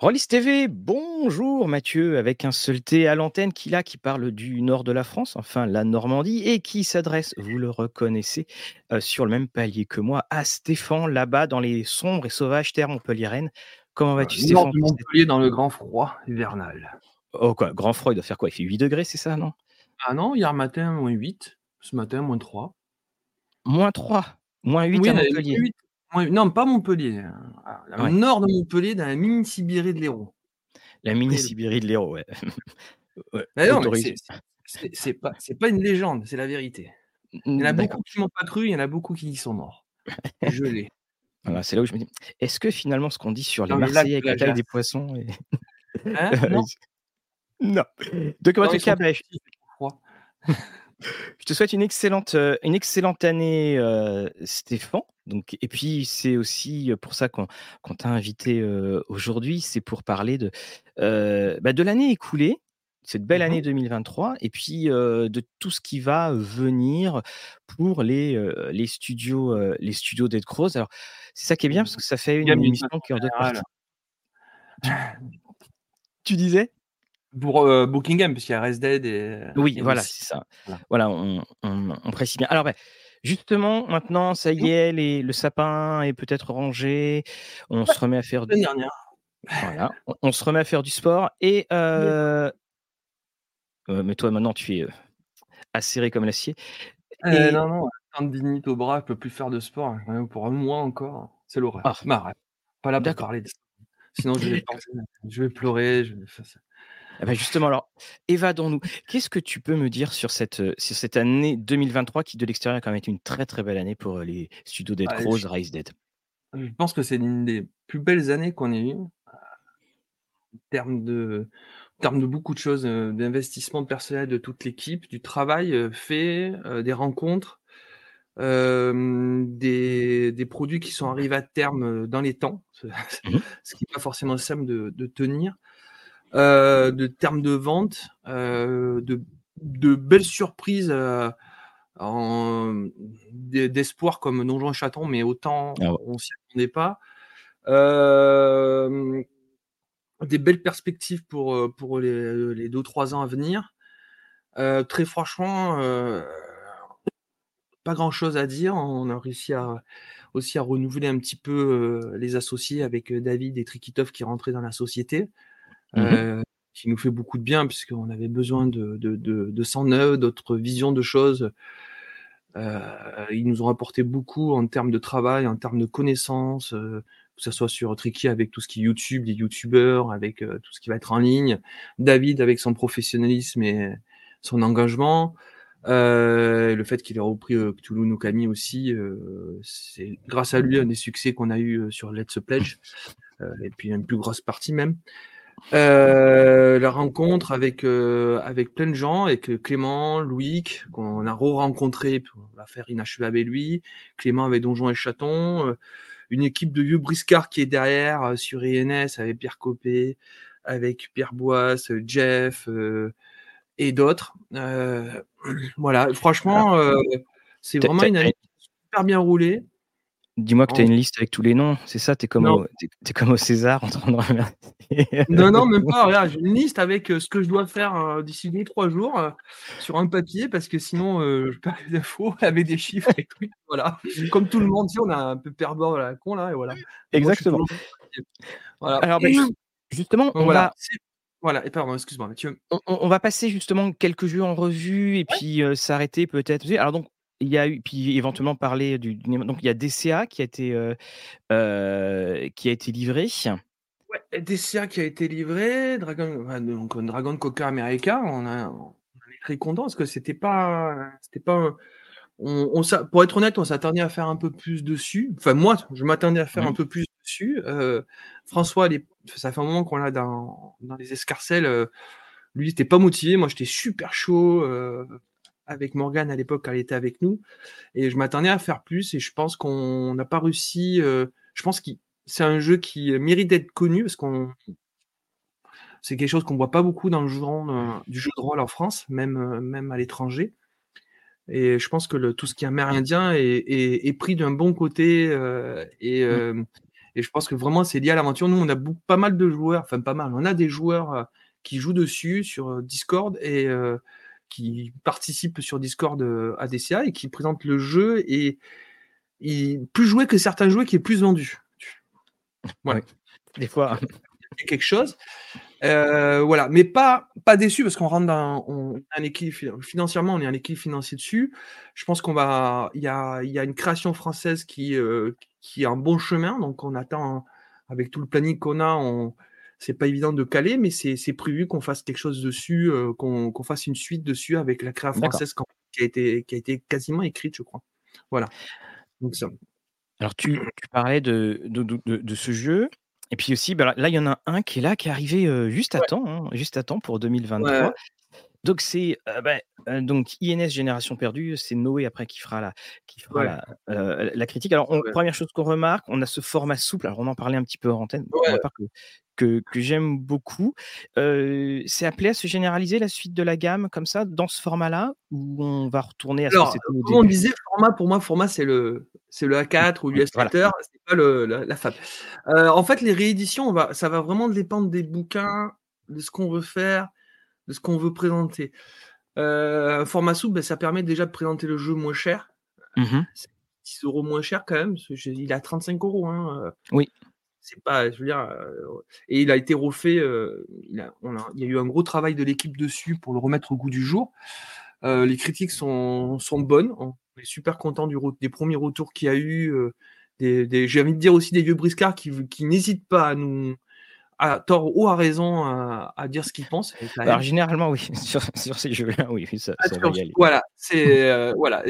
Rollis TV, bonjour Mathieu, avec un seul T à l'antenne qui là, qui parle du nord de la France, enfin la Normandie, et qui s'adresse, vous le reconnaissez, euh, sur le même palier que moi, à Stéphane, là-bas dans les sombres et sauvages terres montpelliéraines. Comment vas-tu Nord Stéphane de Montpellier dans le grand froid hivernal. Oh quoi, grand froid, il doit faire quoi Il fait 8 degrés, c'est ça, non? Ah non, hier matin, moins 8. Ce matin, moins 3. Moins 3, moins 8 Oui, à Montpellier. moins 8. Non, pas Montpellier. Ah, Au Ouais. nord de Montpellier, dans la mini-Sibérie de l'Hérault. La mini-Sibérie de l'Hérault, ouais. Non, c'est- pas, c'est pas une légende, c'est la vérité. Il y en a beaucoup qui m'ont pas cru, il y en a beaucoup qui y sont morts. Je l'ai. Voilà, c'est là où je me dis, est-ce que finalement ce qu'on dit sur les lac Marseillais avec la taille des poissons est... Hein? Non, Non. De comment non, tu Je te souhaite une excellente, euh, une excellente année, euh, Stéphane. Donc, et puis, c'est aussi pour ça qu'on t'a invité euh, aujourd'hui. C'est pour parler de, euh, bah, de l'année écoulée, cette belle année Mhm. 2023, et puis euh, de tout ce qui va venir pour les, euh, les studios, euh, les studios d'Ed Cross. Alors, c'est ça qui est bien parce que ça fait une émission qui est en deux parties. Tu disais? Pour euh, Buckingham, parce qu'il y a Res Dead et, Oui, et voilà, c'est ça. Voilà. Voilà, on, on- on précise bien. Alors, ben, justement, maintenant, ça y est, les- le sapin est peut-être rangé. On se remet à faire du, dernière. voilà, on, on se remet à faire du sport. Et euh, euh, mais toi, maintenant, tu es euh, acéré comme l'acier. Euh, Et non, non, tendinite au bras, je peux plus faire de sport hein, pour un mois encore. C'est l'horreur. Ah. Mais arrête, pas là pour D'accord. parler de. Sinon, je vais, penser- je vais pleurer. Je vais eh ben, justement, alors, évadons-nous. Qu'est-ce que tu peux me dire sur cette, euh, sur cette année 2023 qui, de l'extérieur, a quand même été une très très belle année pour euh, les studios Dead je- Rise Dead? Je pense que c'est l'une des plus belles années qu'on ait eues euh, en termes de, en termes de beaucoup de choses, d'investissement personnel de toute l'équipe, du travail fait, des rencontres, euh, des, des produits qui sont arrivés à terme dans les temps, ce, Mhm. ce qui n'est pas forcément simple de, de tenir, euh, de termes de vente, euh, de, de belles surprises. euh, en- d'espoir comme Donjon et Chaton, mais autant Ah ouais. on s'y attendait pas. Des belles perspectives pour, pour les, les deux trois ans à venir. Très franchement, pas grand chose à dire. On a réussi à, aussi à renouveler un petit peu euh, les associés avec David et Trikitov qui rentraient dans la société, Mhm. euh, qui nous fait beaucoup de bien puisqu'on avait besoin de, de, de, de sang neuf, d'autres visions de choses. Euh, ils nous ont apporté beaucoup en termes de travail, en termes de connaissances, euh, que ce soit sur Tricky avec tout ce qui est YouTube, les YouTubeurs, avec euh, tout ce qui va être en ligne, David avec son professionnalisme et son engagement, euh, le fait qu'il ait repris euh, Cthulhu no Kami aussi, euh, c'est grâce à lui un des succès qu'on a eu sur Let's Pledge, euh, et puis une plus grosse partie même. Euh, la rencontre avec, euh, avec plein de gens, avec Clément, Loïc, qu'on a re-rencontré, on va faire inachevé avec lui, Clément avec Donjon et Chaton, euh, une équipe de vieux briscards qui est derrière euh, sur INS avec Pierre Copé, avec Pierre Boisse, Jeff euh, et d'autres. Euh, voilà, franchement, euh, c'est vraiment une année super bien roulée. Dis-moi que tu as une liste avec tous les noms, c'est ça au, t'es, t'es comme au César en train de remercier. Non, non, même pas. Regarde, j'ai une liste avec euh, ce que je dois faire euh, d'ici deux, trois jours euh, sur un papier parce que sinon, je perds les infos avec des chiffres et tout. Voilà. Comme tout le monde, tu sais, on a un peu perdant à la con là, et voilà. Exactement. Voilà. Alors, ben, ju- justement, on, voilà. va, Voilà. Et pardon, excuse-moi, Mathieu. on, on- on va passer justement quelques jeux en revue et puis euh, s'arrêter peut-être. Alors, donc, il y a eu, puis éventuellement parler du. Donc, il y a DCA qui a été, euh, euh, qui a été livré. Ouais, DCA qui a été livré, Dragon, donc euh, Dragon Coca America, on, a, on est très content parce que c'était pas, c'était pas, on, pour être honnête, on s'attendait à faire un peu plus dessus. Enfin, moi, je m'attendais à faire un peu plus dessus. Euh, François, les- ça fait un moment qu'on l'a dans, dans les escarcelles. lui, il était pas motivé. Moi, j'étais super chaud avec Morgane à l'époque, quand elle était avec nous. Et je m'attendais à faire plus. Et je pense qu'on n'a pas réussi. euh, je pense que c'est un jeu qui mérite d'être connu parce qu'on c'est quelque chose qu'on voit pas beaucoup dans le genre euh, du jeu de rôle en France, même, euh, même à l'étranger. Et je pense que le, tout ce qui est amérindien est, est, est pris d'un bon côté euh, et, euh, Et je pense que vraiment, c'est lié à l'aventure. Nous, on a pas mal de joueurs, enfin pas mal, on a des joueurs qui jouent dessus sur Discord et qui participent sur Discord à DCA et qui présentent le jeu et, plus joué que certains jeux qui est plus vendu. Voilà. Des fois. quelque chose. Euh, voilà, mais pas, pas déçu parce qu'on rentre dans on, un équilibre financièrement, on est un équilibre financier dessus. Je pense qu'on va, il y a, y a, une création française qui, euh, qui est un bon chemin, donc on attend avec tout le planning qu'on a, on, c'est pas évident de caler, mais c'est prévu qu'on fasse quelque chose dessus, euh, qu'on fasse une suite dessus avec la création française qui a été, qui a été quasiment écrite, je crois. Voilà. Donc ça. Alors tu, tu parlais de, de, de, de, ce jeu. Et puis aussi, bah, là, il y en a un qui est là, qui est arrivé juste à temps, hein, juste à temps pour 2023. Donc c'est bah, donc INS Génération Perdue, c'est Noé après qui fera la, qui fera la, la, critique. Alors première chose qu'on remarque, on a ce format souple. Alors on en parlait un petit peu en antenne. que, que, j'aime beaucoup. c'est appelé à se généraliser la suite de la gamme comme ça dans ce format-là? Ou on va retourner à ce Alors, que on disait format pour moi format c'est le c'est le A4 ou l'Illustrator, voilà. c'est pas le, la, FAB. en fait les rééditions on va ça va vraiment dépendre des bouquins, de ce qu'on veut faire de ce qu'on veut présenter. Euh, format souple, ben, ça permet déjà de présenter le jeu moins cher. 10 mmh euros moins cher quand même. Il a 35 euros. Hein, euh. Oui. C'est pas, je veux dire, euh, et il a été refait. il, a, il, y a eu un gros travail de l'équipe dessus pour le remettre au goût du jour. les critiques sont, sont, bonnes. On est super content du, des premiers retours qu'il y a eu. Des, j'ai envie de dire aussi des vieux briscards qui, qui n'hésitent pas à nous, à tort ou à raison à, dire ce qu'il pense. Alors généralement oui, sur, ces jeux-là, oui, ça, ça va y aller. Voilà, c'est euh, voilà,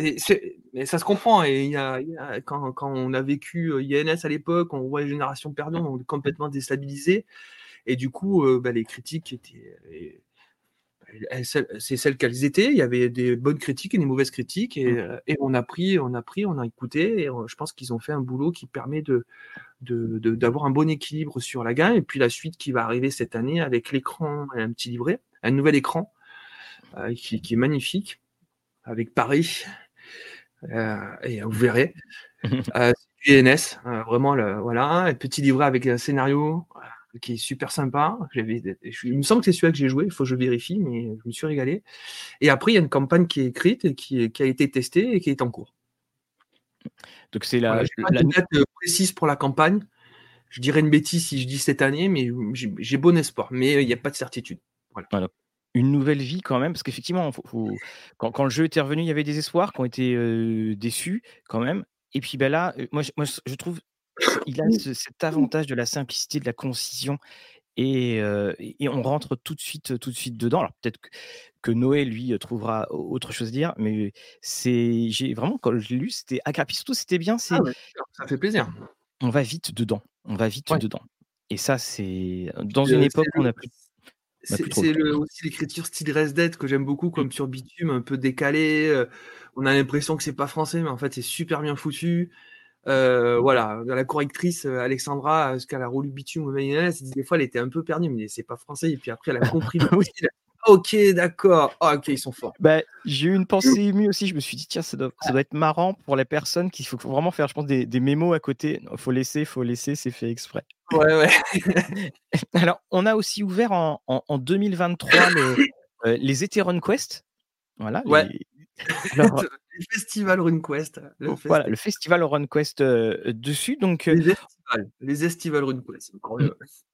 mais ça se comprend. Et il y a, quand, quand, on a vécu euh, INS à l'époque, on voit les générations perdues, on est complètement déstabilisé. Et du coup, euh, bah, les critiques étaient c'est celles qu'elles étaient. Il y avait des bonnes critiques et des mauvaises critiques, et, mmh. et on a pris, on a pris, on a écouté. Et je pense qu'ils ont fait un boulot qui permet de, d'avoir un bon équilibre sur la gamme. Et puis la suite qui va arriver cette année avec l'écran et un petit livret, un nouvel écran euh, qui, est magnifique, avec Paris. Euh, et vous verrez. euh, NS, euh, vraiment, le, voilà, un petit livret avec un scénario qui est super sympa. il me semble que c'est celui-là que j'ai joué, il faut que je vérifie, mais je me suis régalé. Et après, il y a une campagne qui est écrite et qui, qui a été testée et qui est en cours. Donc c'est la, la... date euh, précise pour la campagne. Je dirais une bêtise si je dis cette année, mais j'ai bon espoir. Mais euh, il n'y a pas de certitude. Voilà. Une nouvelle vie quand même, parce qu'effectivement, quand, le jeu était revenu, il y avait des espoirs qui ont été euh, déçus quand même. Et puis ben là, moi, moi je trouve il a cet avantage de la simplicité, de la concision. Et, et, on rentre tout de suite, tout de suite dedans. Alors peut-être que, Noé lui trouvera autre chose à dire, mais c'est, j'ai vraiment quand je l'ai lu, c'était agréable. Surtout, c'était bien. C'est, ah ça fait plaisir. On va vite dedans. On va vite dedans. Et ça, c'est dans une époque où on a plus. C'est aussi l'écriture style Red que j'aime beaucoup, comme sur Bitume, un peu décalé. on a l'impression que c'est pas français, mais en fait c'est super bien foutu. Euh, voilà, la correctrice euh, Alexandra, ce qu'elle a roulu bitume au mayonnaise, des fois elle était un peu perdue, mais c'est pas français. Et puis après, elle a compris Ok, d'accord. Ah, ok, ils sont forts. Bah, j'ai eu une pensée émue aussi. Je me suis dit, tiens, ça doit, ça doit être marrant pour les personnes qu'il faut vraiment faire, je pense, des, des mémos à côté. Il faut laisser, faut laisser, c'est fait exprès. Ouais, ouais. Alors, on a aussi ouvert en, en, 2023 euh, les Ethereum Quest. Voilà. Ouais. le festival RuneQuest. Le voilà, le festival RuneQuest euh, dessus. Donc, euh, les festivals, les festivals RuneQuest.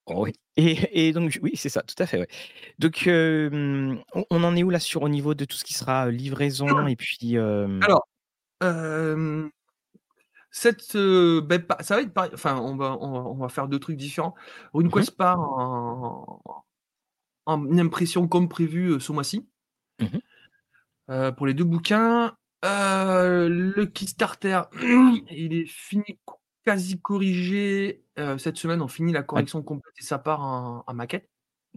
Oh, oui. Et, et, donc, oui, c'est ça, tout à fait. Ouais. Donc, euh, on, en est où là sur au niveau de tout ce qui sera livraison et puis. Alors, cette, ben, ça va être pareil. Enfin, on va, on va, faire deux trucs différents. RuneQuest mmh part en, en, impression comme prévu ce mois-ci. Mmh pour les deux bouquins. Euh, le Kickstarter, il est fini, quasi corrigé. Euh, cette semaine, on finit la correction complète et ça part en, maquette.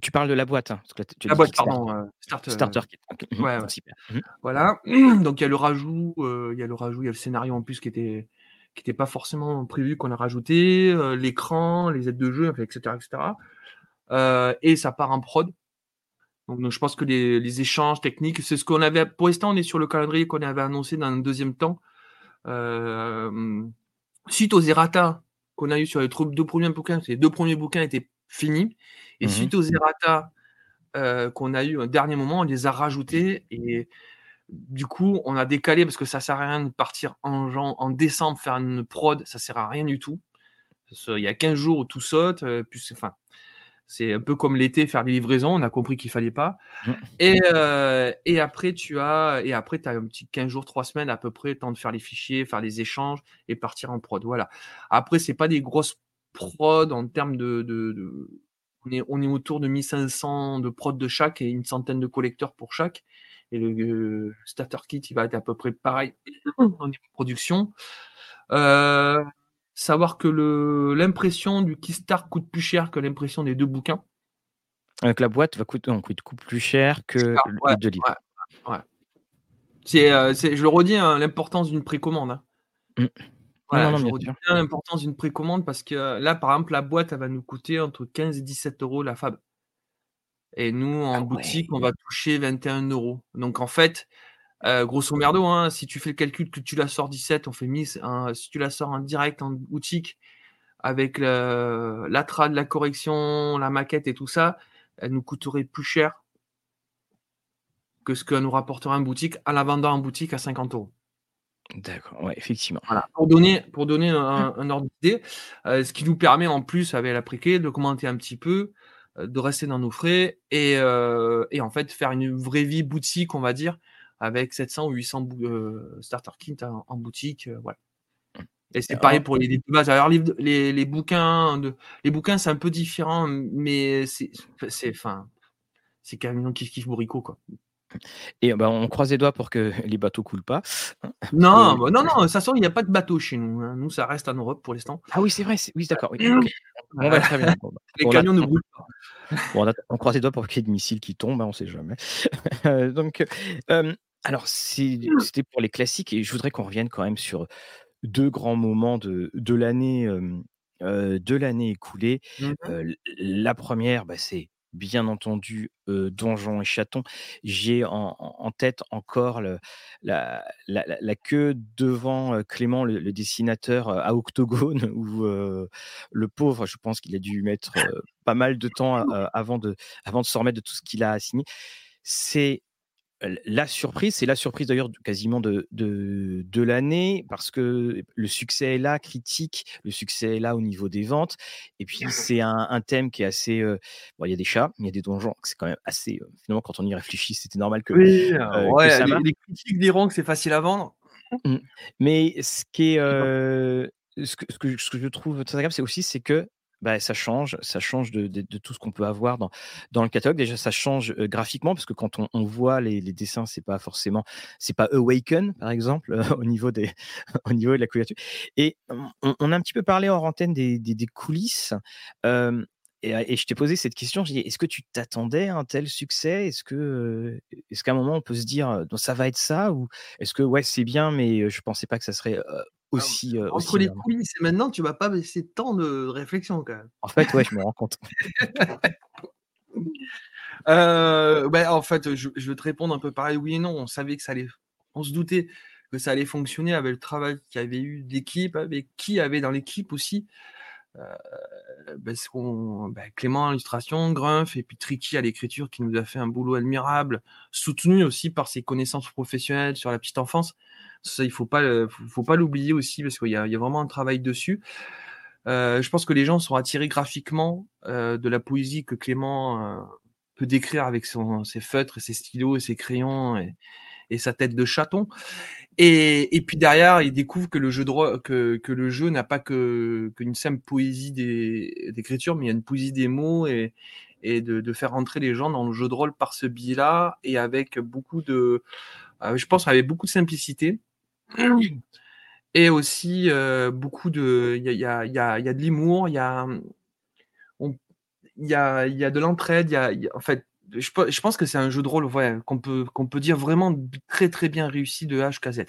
Tu parles de la boîte. Hein, la boîte, pardon. Euh, starter. kit. Ouais, super. Mmh. Voilà. Donc il y a le rajout, il y a le rajout, il y a le scénario en plus qui était qui n'était pas forcément prévu qu'on a rajouté, l'écran, les aides de jeu, etc., etc. et ça part en prod. Donc, je pense que les, échanges techniques, c'est ce qu'on avait. Pour l'instant, on est sur le calendrier qu'on avait annoncé dans un deuxième temps. Euh, suite aux errata qu'on a eu sur les deux premiers bouquins, les deux premiers bouquins étaient finis. Et Mmh suite aux errata qu'on a eu au dernier moment, on les a rajoutés. Et du coup, on a décalé parce que ça sert à rien de partir en, en décembre faire une prod, ça sert à rien du tout. Il y a 15 jours où tout saute. Plus, enfin, c'est un peu comme l'été, faire des livraisons. On a compris qu'il fallait pas. Mmh. Et, et après, tu as, et après, as un petit 15 jours, 3 semaines à peu près, temps de faire les fichiers, faire les échanges et partir en prod. Voilà. Après, c'est pas des grosses prod en termes de, on, est, on, est, autour de 1500 de prod de chaque et une centaine de collecteurs pour chaque. Et le, starter kit, il va être à peu près pareil en niveau de production. Euh, savoir que l'impression du Keystart coûte plus cher que l'impression des deux bouquins. Donc la boîte va coûter, on coûte plus cher que les deux livres. Ouais, euh, c'est, je le redis, hein, l'importance d'une précommande. Hein. Mmh. Voilà, je bien l'importance d'une précommande parce que euh, là, par exemple, la boîte, elle va nous coûter entre 15 et 17 euros la fab. Et nous, en ah boutique, on va toucher 21 euros. Donc, en fait, euh, grosso merdo, hein, si tu fais le calcul que tu la sors 17, on fait mise. si tu la sors en direct en boutique avec l'atra de la correction, la maquette et tout ça, elle nous coûterait plus cher que ce qu'elle nous rapporterait en boutique à la vendant en boutique à 50 euros. D'accord, ouais, effectivement. Pour donner, pour donner un, mmh. ordre d'idée, euh, ce qui nous permet en plus avec la préquée de commenter un petit peu, euh, de rester dans nos frais et, euh, et, en fait faire une vraie vie boutique, on va dire, avec 700 ou 800 starter kits en, boutique. voilà. Mmh. Et c'est pareil pour les, les Alors, les, les, bouquins, de, les bouquins, c'est un peu différent, mais c'est, enfin, c'est carrément kiff kiff bourricot, quoi. Et bah, on croise les doigts pour que les bateaux coulent pas. Non, bah, non, non, ça sent il n'y a pas de bateau chez nous. Hein. Nous, ça reste en Europe pour l'instant. Ah oui, c'est vrai, oui, d'accord. Oui, On va très bien. Bah, les camions ne brûlent pas. Bon, on, croise les doigts pour qu'il y ait des missiles qui tombent, hein, on ne sait jamais. Donc, alors, c'était pour les classiques et je voudrais qu'on revienne quand même sur deux grands moments de, de l'année. de l'année écoulée. Mmh la première, bah, c'est bien entendu Donjon et Chaton. J'ai en, tête encore la, queue devant Clément, le, dessinateur à Octogone, où le pauvre, je pense qu'il a dû mettre pas mal de temps avant de, avant de se remettre de tout ce qu'il a assigné. C'est la surprise, c'est la surprise d'ailleurs quasiment de, de, l'année, parce que le succès est là, critique, le succès est là au niveau des ventes. Et puis, c'est un, thème qui est assez. Euh, bon, il y a des chats, il y a des donjons, c'est quand même assez. Euh, finalement, quand on y réfléchit, c'était normal que. Oui, euh, les, critiques diront que c'est facile à vendre. Mmh. Mais ce qui est. ce, que, ce, que, ce, que, je trouve très agréable, c'est aussi c'est que bah, ça change, ça change de, tout ce qu'on peut avoir dans, dans le catalogue. Déjà, ça change graphiquement parce que quand on, voit les, dessins, c'est pas forcément, c'est pas Awaken par exemple au niveau des, au niveau de la couverture. Et on, a un petit peu parlé en antenne des, des, coulisses. et, je t'ai posé cette question. J'ai dit, est-ce que tu t'attendais à un tel succès? Est-ce que, est-ce qu'à un moment on peut se dire, ça va être ça? Ou est-ce que ouais, c'est bien, mais je pensais pas que ça serait aussi, entre les coulisses et maintenant, tu vas pas baisser tant de réflexion quand même. En fait, ouais, je me rends compte. bah, en fait, je, vais te répondre un peu pareil, oui et non. On savait que ça allait, on se doutait que ça allait fonctionner avec le travail qu'il y avait eu d'équipe, avec qui avait dans l'équipe aussi. Bah, bah, Clément à l'illustration, Grumpf et puis Tricky à l'écriture qui nous a fait un boulot admirable, soutenu aussi par ses connaissances professionnelles sur la petite enfance. Ça, il faut pas, faut pas l'oublier aussi parce qu'il y, a vraiment un travail dessus. Euh, je pense que les gens sont attirés graphiquement euh, de la poésie que Clément euh, peut décrire avec son, ses feutres et ses stylos et ses crayons et, et sa tête de chaton. Et, et, puis derrière, il découvre que le jeu de que, que le jeu n'a pas que qu'une simple poésie d'écriture, mais il y a une poésie des mots et, et de, de, faire entrer les gens dans le jeu de rôle par ce biais-là et avec beaucoup de, je pense, avec beaucoup de simplicité. Et aussi beaucoup de. Il y a, y, y a, de l'humour, il y a. Y a, a de l'entraide, il a, en fait, je, pense que c'est un jeu de rôle ouais, qu'on peut, qu'on peut dire vraiment très très bien réussi de H Z.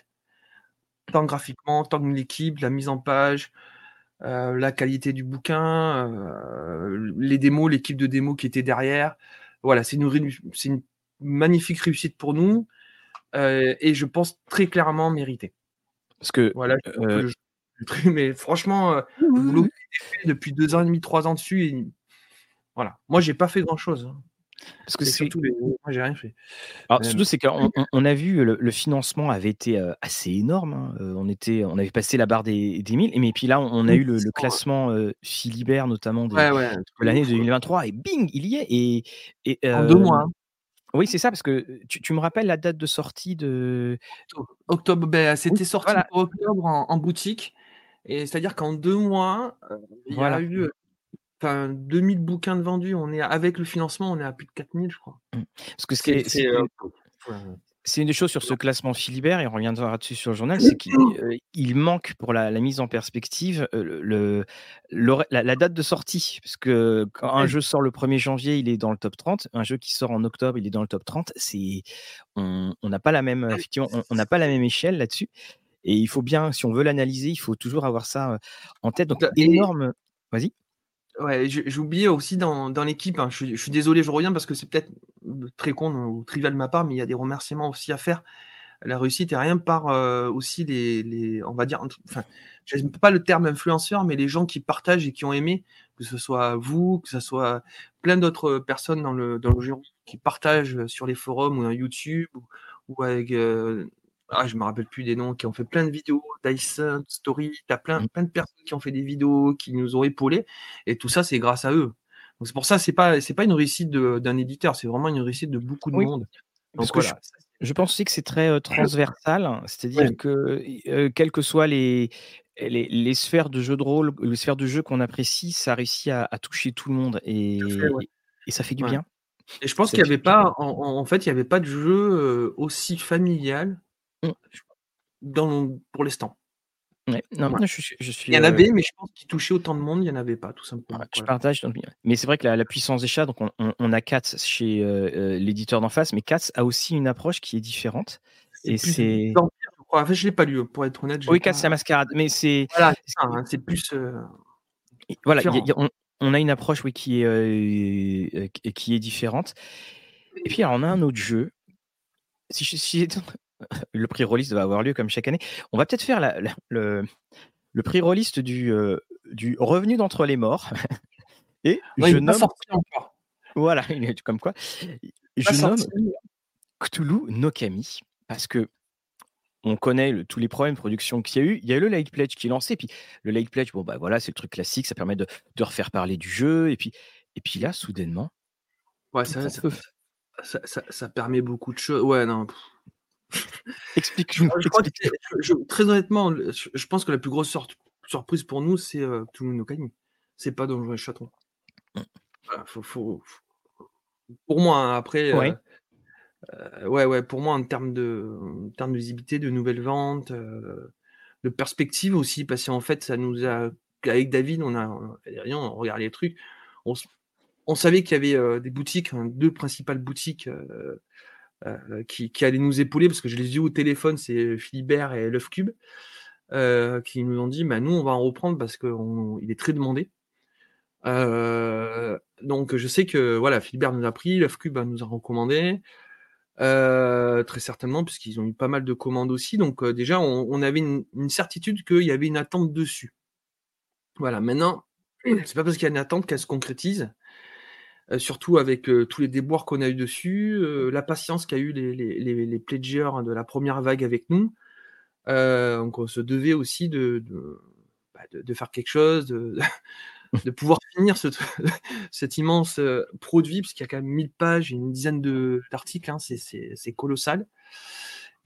Tant graphiquement, tant que l'équipe, la mise en page, la qualité du bouquin, les démos, l'équipe de démos qui était derrière. Voilà, c'est une, magnifique réussite pour nous et je pense très clairement mérité. Parce que voilà, mais franchement, oui. qui a été fait depuis 2 ans et demi, 3 ans dessus et voilà. Moi, j'ai pas fait grand chose, hein. Parce que C'est surtout les moi, j'ai rien fait. alors surtout, c'est qu'on on on a vu le le financement avait été, assez énorme, hein, on était on avait passé la barre des des 1000 mais puis là, on a eu le le 1600, ouais. classement, heu, Philibert notamment des Ouais, ouais, un truc de l'année ouf, ouais. 2023 et bing! Il y est et et En 2 hem mois, hein. Oui, c'est ça parce que, tu tu me rappelles la date de sortie de Octobre. Oui, c'était sorti voilà. pour octobre en en boutique et c'est-à-dire qu'en 2 mois, il y a eu, enfin 2000 bouquins de vendus. On est avec le financement, on est à plus de 4000 je crois. Mmh. Parce que ce qui C'est est c'est, une des choses sur ce classement Philibert et on reviendra dessus sur le journal, c'est qu'il, il manque pour la la mise en perspective, heu, le le l'hora la la date de sortie. Parce que quand un jeu sort le 1er janvier, il est dans le top 30. Un jeu qui sort en octobre, il est dans le top 30. C'est on n'a pas la même, effectivement, on n'a pas la même échelle là-dessus et il faut bien, si on veut l'analyser, il faut toujours avoir ça, heu, en tête. Donc et énorme vas-y. Ouais, oublié aussi dans dans l'équipe, hein, je suis je désolé, je reviens parce que c'est peut-être, très con ou trivial de ma part, mais il y a des remerciements aussi à faire. La réussite est rien par, heu, aussi les les on va dire enfin, j'aime pas le terme influenceur, mais les gens qui partagent et qui ont aimé, que ce soit vous, que ça soit plein d'autres, personnes dans le dans le qui partagent, sur les forums ou dans YouTube ou avec, heu, ah, je me rappelle plus des noms, qui ont fait plein de vidéos, Dyson, Story, tu as plein Mmh. plein de personnes qui ont fait des vidéos, qui nous ont épaulés et tout ça, c'est grâce à eux. Donc c'est pour ça, c'est pas c'est pas une réussite de d'un éditeur, c'est vraiment une réussite de beaucoup de Oui, monde. parce Donc que je pense aussi que c'est très, transversal. C'est-à-dire Oui. que, quelles que soient les les les sphères de jeux de rôle, les sphères de jeu qu'on apprécie, ça réussit à à toucher tout le monde fait, ouais. et et ça fait du Ouais bien. et je pense qu'il y fait avait pas en en fait, il y avait pas de jeu, aussi familial Mmh. dans pour l'instant. Ouais, non, Ouais. je suis je suis, Il y en avait, mais je pense qu'il touchait autant de monde, il y en avait pas tout Ouais, simplement, je voilà. partage opinion. Mais c'est vrai que la la puissance des chats, donc on on on a Katz chez, heu heu, l'éditeur d'en face, mais Katz a aussi une approche qui est différente C'est et c'est vampire, je je l'ai pas lu, pour être honnête, je oui, Katz la pas mascarade, mais c'est voilà, c'est c'est hein, c'est plus, voilà, il y a il différent. y a on on a une approche, oui, qui est, qui est différente et puis alors on a un autre jeu. Si je si le prix Rollis va avoir lieu comme chaque année. On va peut-être faire la la le le prix Rollist du, heu, du revenu d'entre les morts et Ouais, il je pas nomme encore. voilà, il est comme quoi, je nomme sorti. Cthulhu no Kami parce qu'on connaît le tous les problèmes de production qu'il y a eu. Il y a eu le Light Pledge qui est lancé, puis le Light Pledge, bon, bah, voilà, c'est le truc classique, ça permet de de refaire parler du jeu et puis et puis là, soudainement, Ouais, ça ça permet beaucoup de choses. Ouais, non. Explique-nous, crois je crois que je très honnêtement, je je pense que la plus grosse surprise pour nous, c'est, heu, Cthulhu no. C'est pas Donjons et Chatons. Mmh. Voilà, faut faut faut pour moi, hein, après, Ouais. heu heu, ouais, ouais, pour moi, en termes de en termes de visibilité, de nouvelles ventes, de perspectives aussi, parce qu'en fait, ça nous a avec David, on a on regarde les trucs. On savait qu'il y avait, des boutiques, hein, 2 principales boutiques, qui qui allaient nous épauler parce que je les ai eu au téléphone, c'est Philibert et Cube, heu, qui nous ont dit: «Bah, nous, on va en reprendre parce qu'on il est très demandé». Donc je sais que, voilà, Philibert nous a pris, L'Oeuf Cube, bah, nous a recommandé, très certainement puisqu'ils ont eu pas mal de commandes aussi. Donc déjà, on on avait une une certitude qu'il y avait une attente dessus. Voilà, maintenant, c'est pas parce qu'il y a une attente qu'elle se concrétise, heu, surtout avec, heu, tous les déboires qu'on a eu dessus, heu, la patience qu'a eu les les les pledgeurs de la 1re vague avec nous. Donc on se devait aussi de bah, faire quelque chose, de pouvoir finir cet immense, produit, puisqu'il y a quand même 1000 pages et une dizaine d'articles, hein, c'est colossal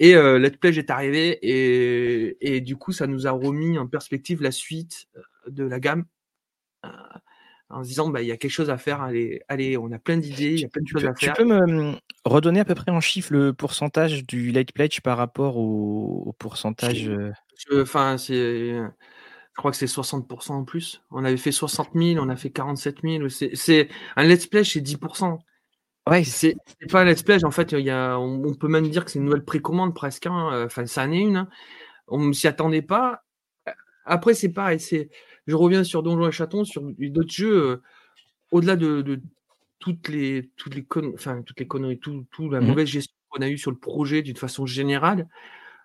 et heu, Light Pledge est arrivé et du coup, ça nous a remis en perspective la suite, de la gamme, en se disant: «Bah, il y a quelque chose à faire, allez allez, on a plein d'idées, il y Tu a plein de tu choses peux à tu faire». peux me, mmh, redonner à peu près en chiffres le pourcentage du Light Pledge par rapport au au pourcentage? Je enfin, c'est je crois que c'est 60% en plus. On avait fait 60 000, on a fait 47 000, c'est c'est un Let's Play, c'est 10 Ouais, c C'est pas un Let's Play, en fait, il y a on on peut même dire que c'est une nouvelle précommande presque, hein, heu, enfin, ça en est une, hein. On s'y attendait pas. Après, c'est pareil, c'est je reviens sur Donjons et Chatons, sur d'autres jeux, heu, au-delà de de toutes les toutes les enfin, toutes les conneries, tout tout la Mmh mh. mauvaise gestion qu'on a eue sur le projet d'une façon générale,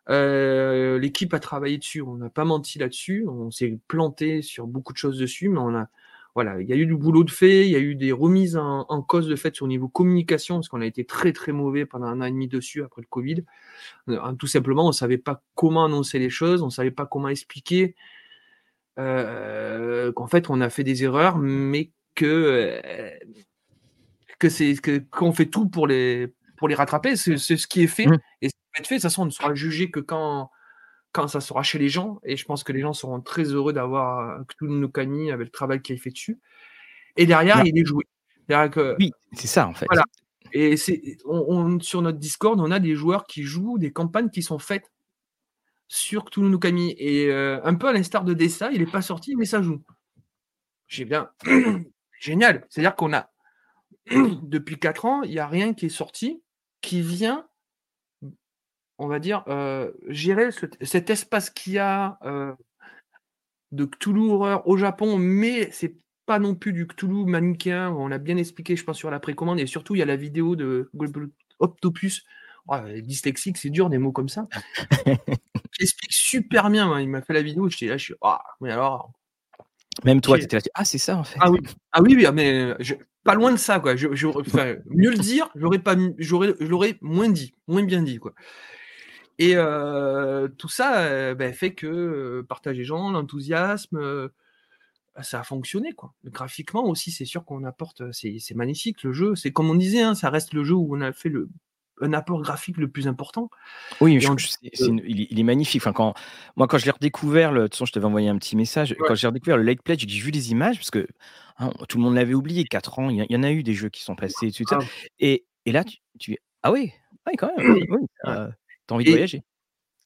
l'équipe a travaillé dessus, on n'a pas menti là-dessus, on s'est planté sur beaucoup de choses dessus, mais on a, voilà, il y a eu du boulot de fait, il y a eu des remises en, cause de fait sur le niveau communication, parce qu'on a été très très mauvais pendant un an et demi dessus après le Covid. Tout simplement, on ne savait pas comment annoncer les choses, on ne savait pas comment expliquer qu'en fait on a fait des erreurs, mais que que c'est qu'on fait tout pour les pour les rattraper. C'est ce qui est fait. Mmh. Et ce qui va être fait, de toute façon, on ne sera jugé que quand, quand ça sera chez les gens. Et je pense que les gens seront très heureux d'avoir Cthulhu no Kami avec le travail qu'il a fait dessus. Et derrière, il est joué. Que, oui, c'est ça en fait. Voilà. Et c'est, on, sur notre Discord, on a des joueurs qui jouent des campagnes qui sont faites sur Cthulhu no Kami. Et euh, un peu à l'instar de Dessa, il n'est pas sorti, mais ça joue. J'ai bien. Génial. C'est-à-dire qu'on a, depuis 4 ans, il n'y a rien qui est sorti qui vient, on va dire, euh, gérer cet espace qu'il y a euh, de Cthulhu Horror au Japon, mais c'est pas non plus du Cthulhu manichéen. On l'a bien expliqué, je pense, sur la précommande. Et surtout, il y a la vidéo de Octopus. Oh, dyslexique, c'est dur des mots comme ça. J'explique super bien. Hein. Il m'a fait la vidéo. J'étais là, je suis. Ah, mais alors? Même toi, tu étais là. Ah, c'est ça en fait. Ah oui, ah, oui, oui mais je, pas loin de ça, quoi. Je, mieux le dire, j'aurais pas, j'aurais, je l'aurais moins dit, moins bien dit, quoi. Et euh, tout ça euh, ben, fait que euh, partage les gens, l'enthousiasme, ça a fonctionné, quoi. Graphiquement aussi, c'est sûr qu'on apporte, c'est, magnifique le jeu. C'est comme on disait, hein, ça reste le jeu où on a fait le, un apport graphique le plus important. Oui, il, est magnifique. Enfin, quand, moi, quand je l'ai redécouvert, le, de toute façon, je t'avais envoyé un petit message. Quand j'ai redécouvert le Late Pledge, j'ai vu des images parce que hein, tout le monde l'avait oublié. 4 ans, il y, en a eu des jeux qui sont passés et tout ça. Et, et, là, tu, tu ah oui, oui quand même. Oui, t'as envie de voyager.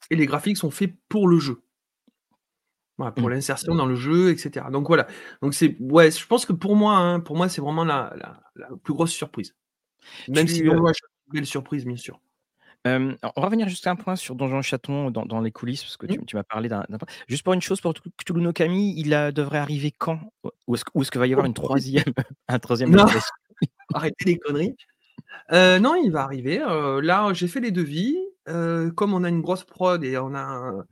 Et les graphiques sont faits pour le jeu. pour mmh. l'insertion dans le jeu, etc. Donc voilà. Donc c'est, ouais, je pense que pour moi, hein, pour moi, c'est vraiment la, la, plus grosse surprise. Même si euh, belle surprise, bien sûr. on va revenir juste un point sur Donjon Chaton dans, dans les coulisses, parce que tu, mmh. tu m'as parlé d'un. Juste pour une chose, pour Cthulhu no Kami, il devrait arriver quand? Ou est-ce est qu'il va y avoir une troisième, un troisième non. Arrêtez les conneries. Euh, non, il va arriver. Euh, là, j'ai fait les devis. Euh, comme on a une grosse prod et on a.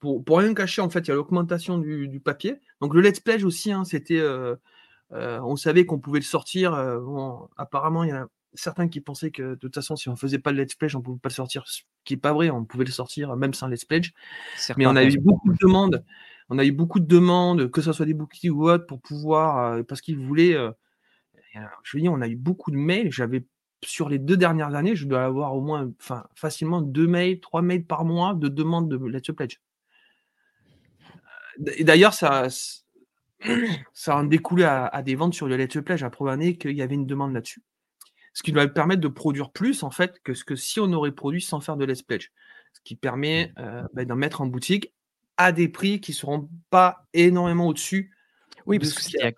pour, pour rien cacher, en fait, il y a l'augmentation du, du, papier. Donc le Let's Play aussi, hein, c'était. on savait qu'on pouvait le sortir. Bon, apparemment, il y a certains qui pensaient que de toute façon, si on faisait pas le let's play, on pouvait pas le sortir, ce qui est pas vrai, on pouvait le sortir même sans let's play. Mais on a eu beaucoup de demandes, on a eu beaucoup de demandes, que ce soit des bookies ou autres, pour pouvoir, euh, parce qu'ils voulaient. Euh, je veux dire, on a eu beaucoup de mails. J'avais sur les deux dernières années, je dois avoir au moins, enfin, facilement deux mails, trois mails par mois de demandes de let's pledge. Et d'ailleurs, ça, ça a découlé à, des ventes sur le let's pledge à preuve qu'il y avait une demande là-dessus ce qui va permettre de produire plus en fait que ce que si on aurait produit sans faire de let's pledge. Ce qui permet euh, bah, d'en mettre en boutique à des prix qui ne seront pas énormément au-dessus. Oui, parce que c'est a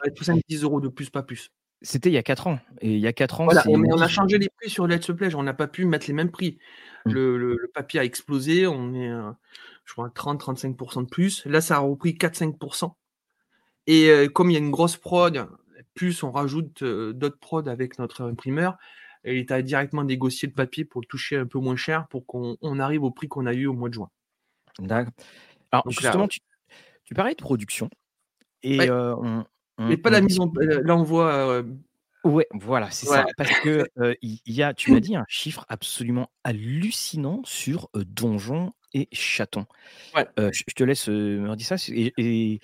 10 euros de plus, pas plus. C'était il y a 4 ans. Et il y a 4 ans, voilà, on, on, a changé les prix sur Let's Pledge. On n'a pas pu mettre les mêmes prix. Mmh. Le, papier a explosé. On est, euh, je crois, 30-35% de plus. Là, ça a repris 4-5%. Et euh, comme il y a une grosse prod, plus on rajoute d'autres prods avec notre imprimeur, et il a directement négocié le papier pour le toucher un peu moins cher pour qu'on arrive au prix qu'on a eu au mois de juin. D'accord. Alors justement, tu, parlais de production. Et Mais pas la mise en l'envoi. Ouais, voilà, c'est ça. Parce que il y, a, tu m'as dit un chiffre absolument hallucinant sur donjon et chaton. Ouais. je, te laisse me dire ça. et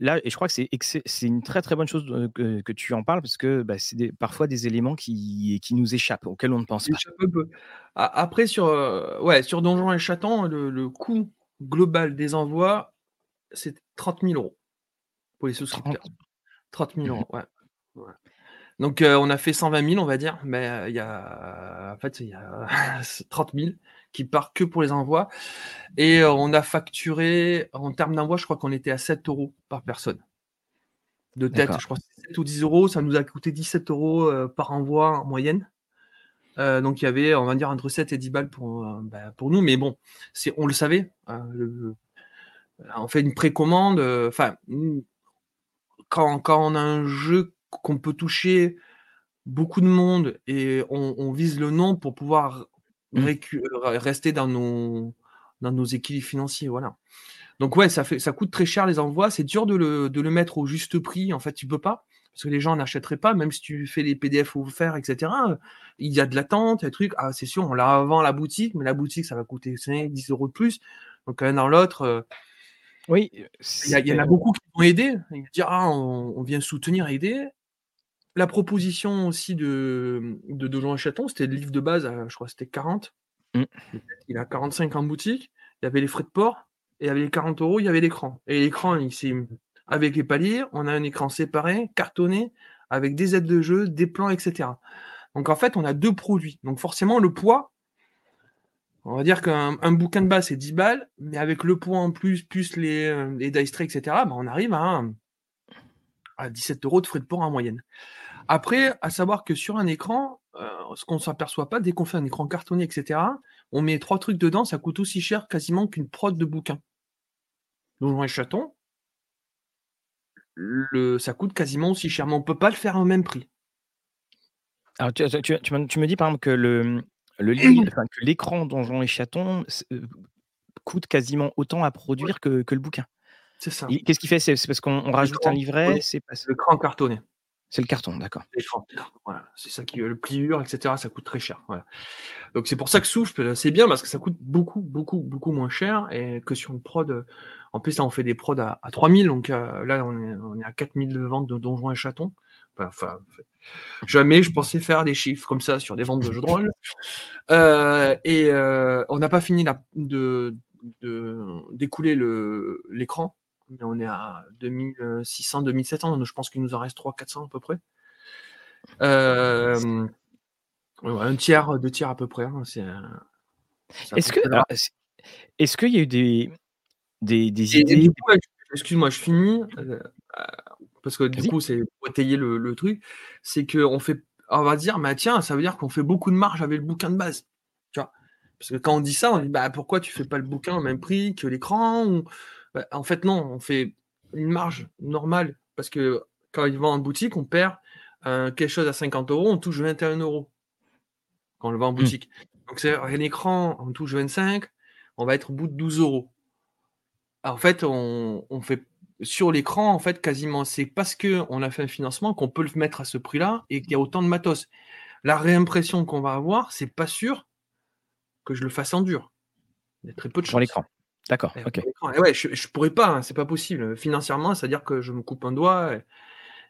Là, et je crois que c'est c'est une très très bonne chose que, que tu en parles parce que bah, c'est parfois des éléments qui, qui nous échappent, auxquels on ne pense pas. Après, sur, ouais, sur Donjon et Chaton, le, coût global des envois, c'est 30 000 euros pour les souscripteurs. 30 000 euros, ouais. Donc, on a fait 120 000, on va dire, mais il y a, en fait, il y a 30 000 qui part que pour les envois. Et euh, on a facturé, en termes d'envoi, je crois qu'on était à 7 euros par personne. De tête, je crois que 7 ou 10 euros. Ça nous a coûté 17 euros euh, par envoi en moyenne. Euh, donc il y avait, on va dire, entre 7 et 10 balles pour, bah, pour nous. Mais bon, c'est, on le savait. on fait une précommande. Enfin, quand, quand, on a un jeu qu'on peut toucher beaucoup de monde et on, on vise le nom pour pouvoir Mmh. rester dans nos, dans nos équilibres financiers. Voilà. Donc ouais, ça, fait, ça coûte très cher les envois. C'est dur de le, de le mettre au juste prix. En fait, tu peux pas parce que les gens n'achèteraient pas, même si tu fais les PDF offerts, etc. Il y a de l'attente, des trucs. Ah, c'est sûr, on l'a avant la boutique, mais la boutique, ça va coûter 5, 10 euros de plus. Donc, l'un dans l'autre. Euh, oui. Il y, en a beaucoup qui vont aider. Ils vont dire, ah, on, vient soutenir, aider. La proposition aussi de, de et Chaton, c'était le livre de base, je crois que c'était 40. Mmh. Il a 45 en boutique. Il y avait les frais de port, et avait les 40 euros, il y avait l'écran. Et l'écran, s'est avec les paliers, on a un écran séparé, cartonné, avec des aides de jeu, des plans, etc. Donc en fait, on a deux produits. Donc forcément, le poids, on va dire qu'un bouquin de base, c'est 10 balles, mais avec le poids en plus, plus les, euh, les dice trays, etc., bah, on arrive à, à 17 euros de frais de port en moyenne. Après, à savoir que sur un écran, euh, ce qu'on ne s'aperçoit pas, dès qu'on fait un écran cartonné, etc., on met trois trucs dedans, ça coûte aussi cher quasiment qu'une prod de bouquin. Donc, un chaton, ça coûte quasiment aussi cher, mais on ne peut pas le faire au même prix. Alors, tu, me dis par exemple que le, le que l'écran Donjon et Chaton euh, coûte quasiment autant à produire que, le bouquin. C'est ça. Qu'est-ce qu'il fait? C'est parce qu'on rajoute un livret C'est l'écran cartonné. C'est le carton, d'accord. C'est ça qui le pliure, etc. Ça coûte très cher. Donc c'est pour ça que Souffle, c'est bien parce que ça coûte beaucoup, beaucoup, beaucoup moins cher et que sur une prod. En plus, là, on fait des prods à, 3000, donc euh, là, on est, on est, à 4000 de ventes de Donjons et Chatons. Enfin, jamais je pensais faire des chiffres comme ça sur des ventes de jeux de rôle. Euh, et euh, on n'a pas fini de d'écouler l'écran on est à 2600, 2700, donc je pense qu'il nous en reste 300, 400 à peu près. Euh, un tiers, deux tiers à peu près. Hein, est-ce que, est-ce qu'il y a eu des, des, idées Excuse-moi, je finis euh, parce que du coup, c'est pour étayer le, truc, c'est qu'on fait, on va dire, bah tiens, ça veut dire qu'on fait beaucoup de marge avec le bouquin de base. Tu vois Parce que quand on dit ça, on dit bah pourquoi tu fais pas le bouquin au même prix que l'écran ou bah, en fait, non, on fait une marge normale parce que quand il vend en boutique, on perd euh, quelque chose à 50 euros, on touche 21 euros quand on le vend en mmh. boutique. Donc, c'est un écran, on touche 25, on va être au bout de 12 euros. en fait, on, fait sur l'écran, en fait, quasiment, c'est parce qu'on a fait un financement qu'on peut le mettre à ce prix-là et qu'il y a autant de matos. La réimpression qu'on va avoir, c'est pas sûr que je le fasse en dur. Il y a très peu de Sur l'écran. D'accord, ok. ouais, je, ne pourrais pas, hein, c'est pas possible. Financièrement, c'est-à-dire que je me coupe un doigt.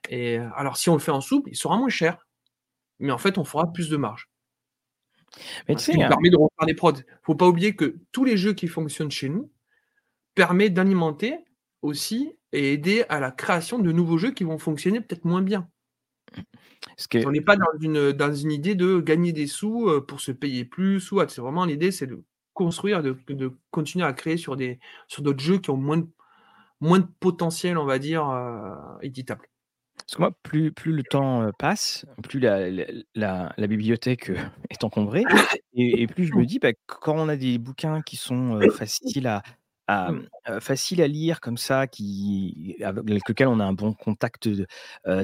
Et, alors, si on le fait en souple, il sera moins cher. Mais en fait, on fera plus de marge. Mais tu sais, hein permet de refaire des prods. Faut pas oublier que tous les jeux qui fonctionnent chez nous permettent d'alimenter aussi et aider à la création de nouveaux jeux qui vont fonctionner peut-être moins bien. On n'est pas dans une, dans une idée de gagner des sous euh, pour se payer plus ou C'est vraiment l'idée, c'est de construire, de, de continuer à créer sur des sur d'autres jeux qui ont moins de, moins de potentiel, on va dire, euh, éditable. Parce que moi, plus, plus le temps euh, passe, plus la, la, la, bibliothèque euh, est encombrée, et, plus je me dis, bah, quand on a des bouquins qui sont faciles à, mmh. facile à lire comme ça, qui, avec lequel on a un bon contact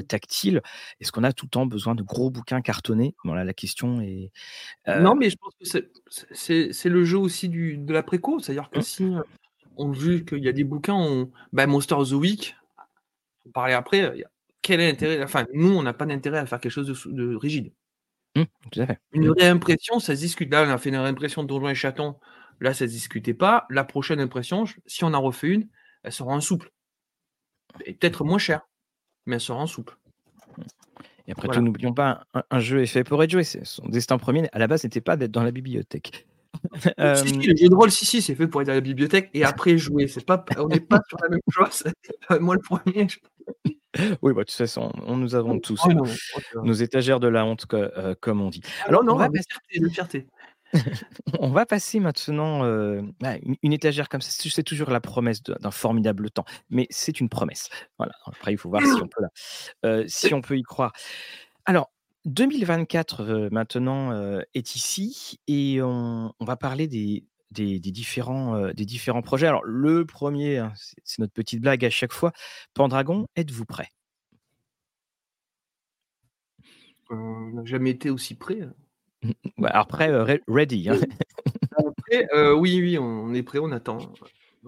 tactile. Est-ce qu'on a tout le temps besoin de gros bouquins cartonnés? Voilà, la question est. Non, mais je pense que c'est le jeu aussi du, de la préco. C'est-à-dire que mmh. si on veut qu'il y a des bouquins, on, bah, Monster of the Week, on parlait après, quel est l'intérêt? Enfin, nous, on n'a pas d'intérêt à faire quelque chose de, rigide. Mmh, tout à fait. Une réimpression, ça se discute. Là, on a fait une réimpression de Donjons et Chatons Là, ça ne se discutait pas. La prochaine impression, si on en refait une, elle sera en souple. Et peut-être moins cher, mais elle sera en souple. Et après tout, n'oublions pas, un, jeu est fait pour être joué. Son destin premier, à la base, n'était pas d'être dans la bibliothèque. euh... si, le jeu de rôle, si, si, c'est fait pour être dans la bibliothèque et après jouer. C'est pas, on n'est pas sur la même chose. Moi, le premier. Oui, bah, de toute façon, on, nous avons tous nos étagères de la honte, euh, comme on dit. Ah Alors, non, on va de fierté. On va passer maintenant euh, bah, une, étagère comme ça. C'est toujours la promesse d'un formidable temps, mais c'est une promesse. Après, il faut voir si on peut, euh, y croire. Alors, 2024 euh, maintenant est ici et on, va parler des, différents, projets. Alors, le premier, hein, c'est notre petite blague à chaque fois. Pendragon, êtes-vous prêt? On n'a jamais été aussi prêt. Après, ready. Hein. Après, oui, oui, on est prêt, on attend.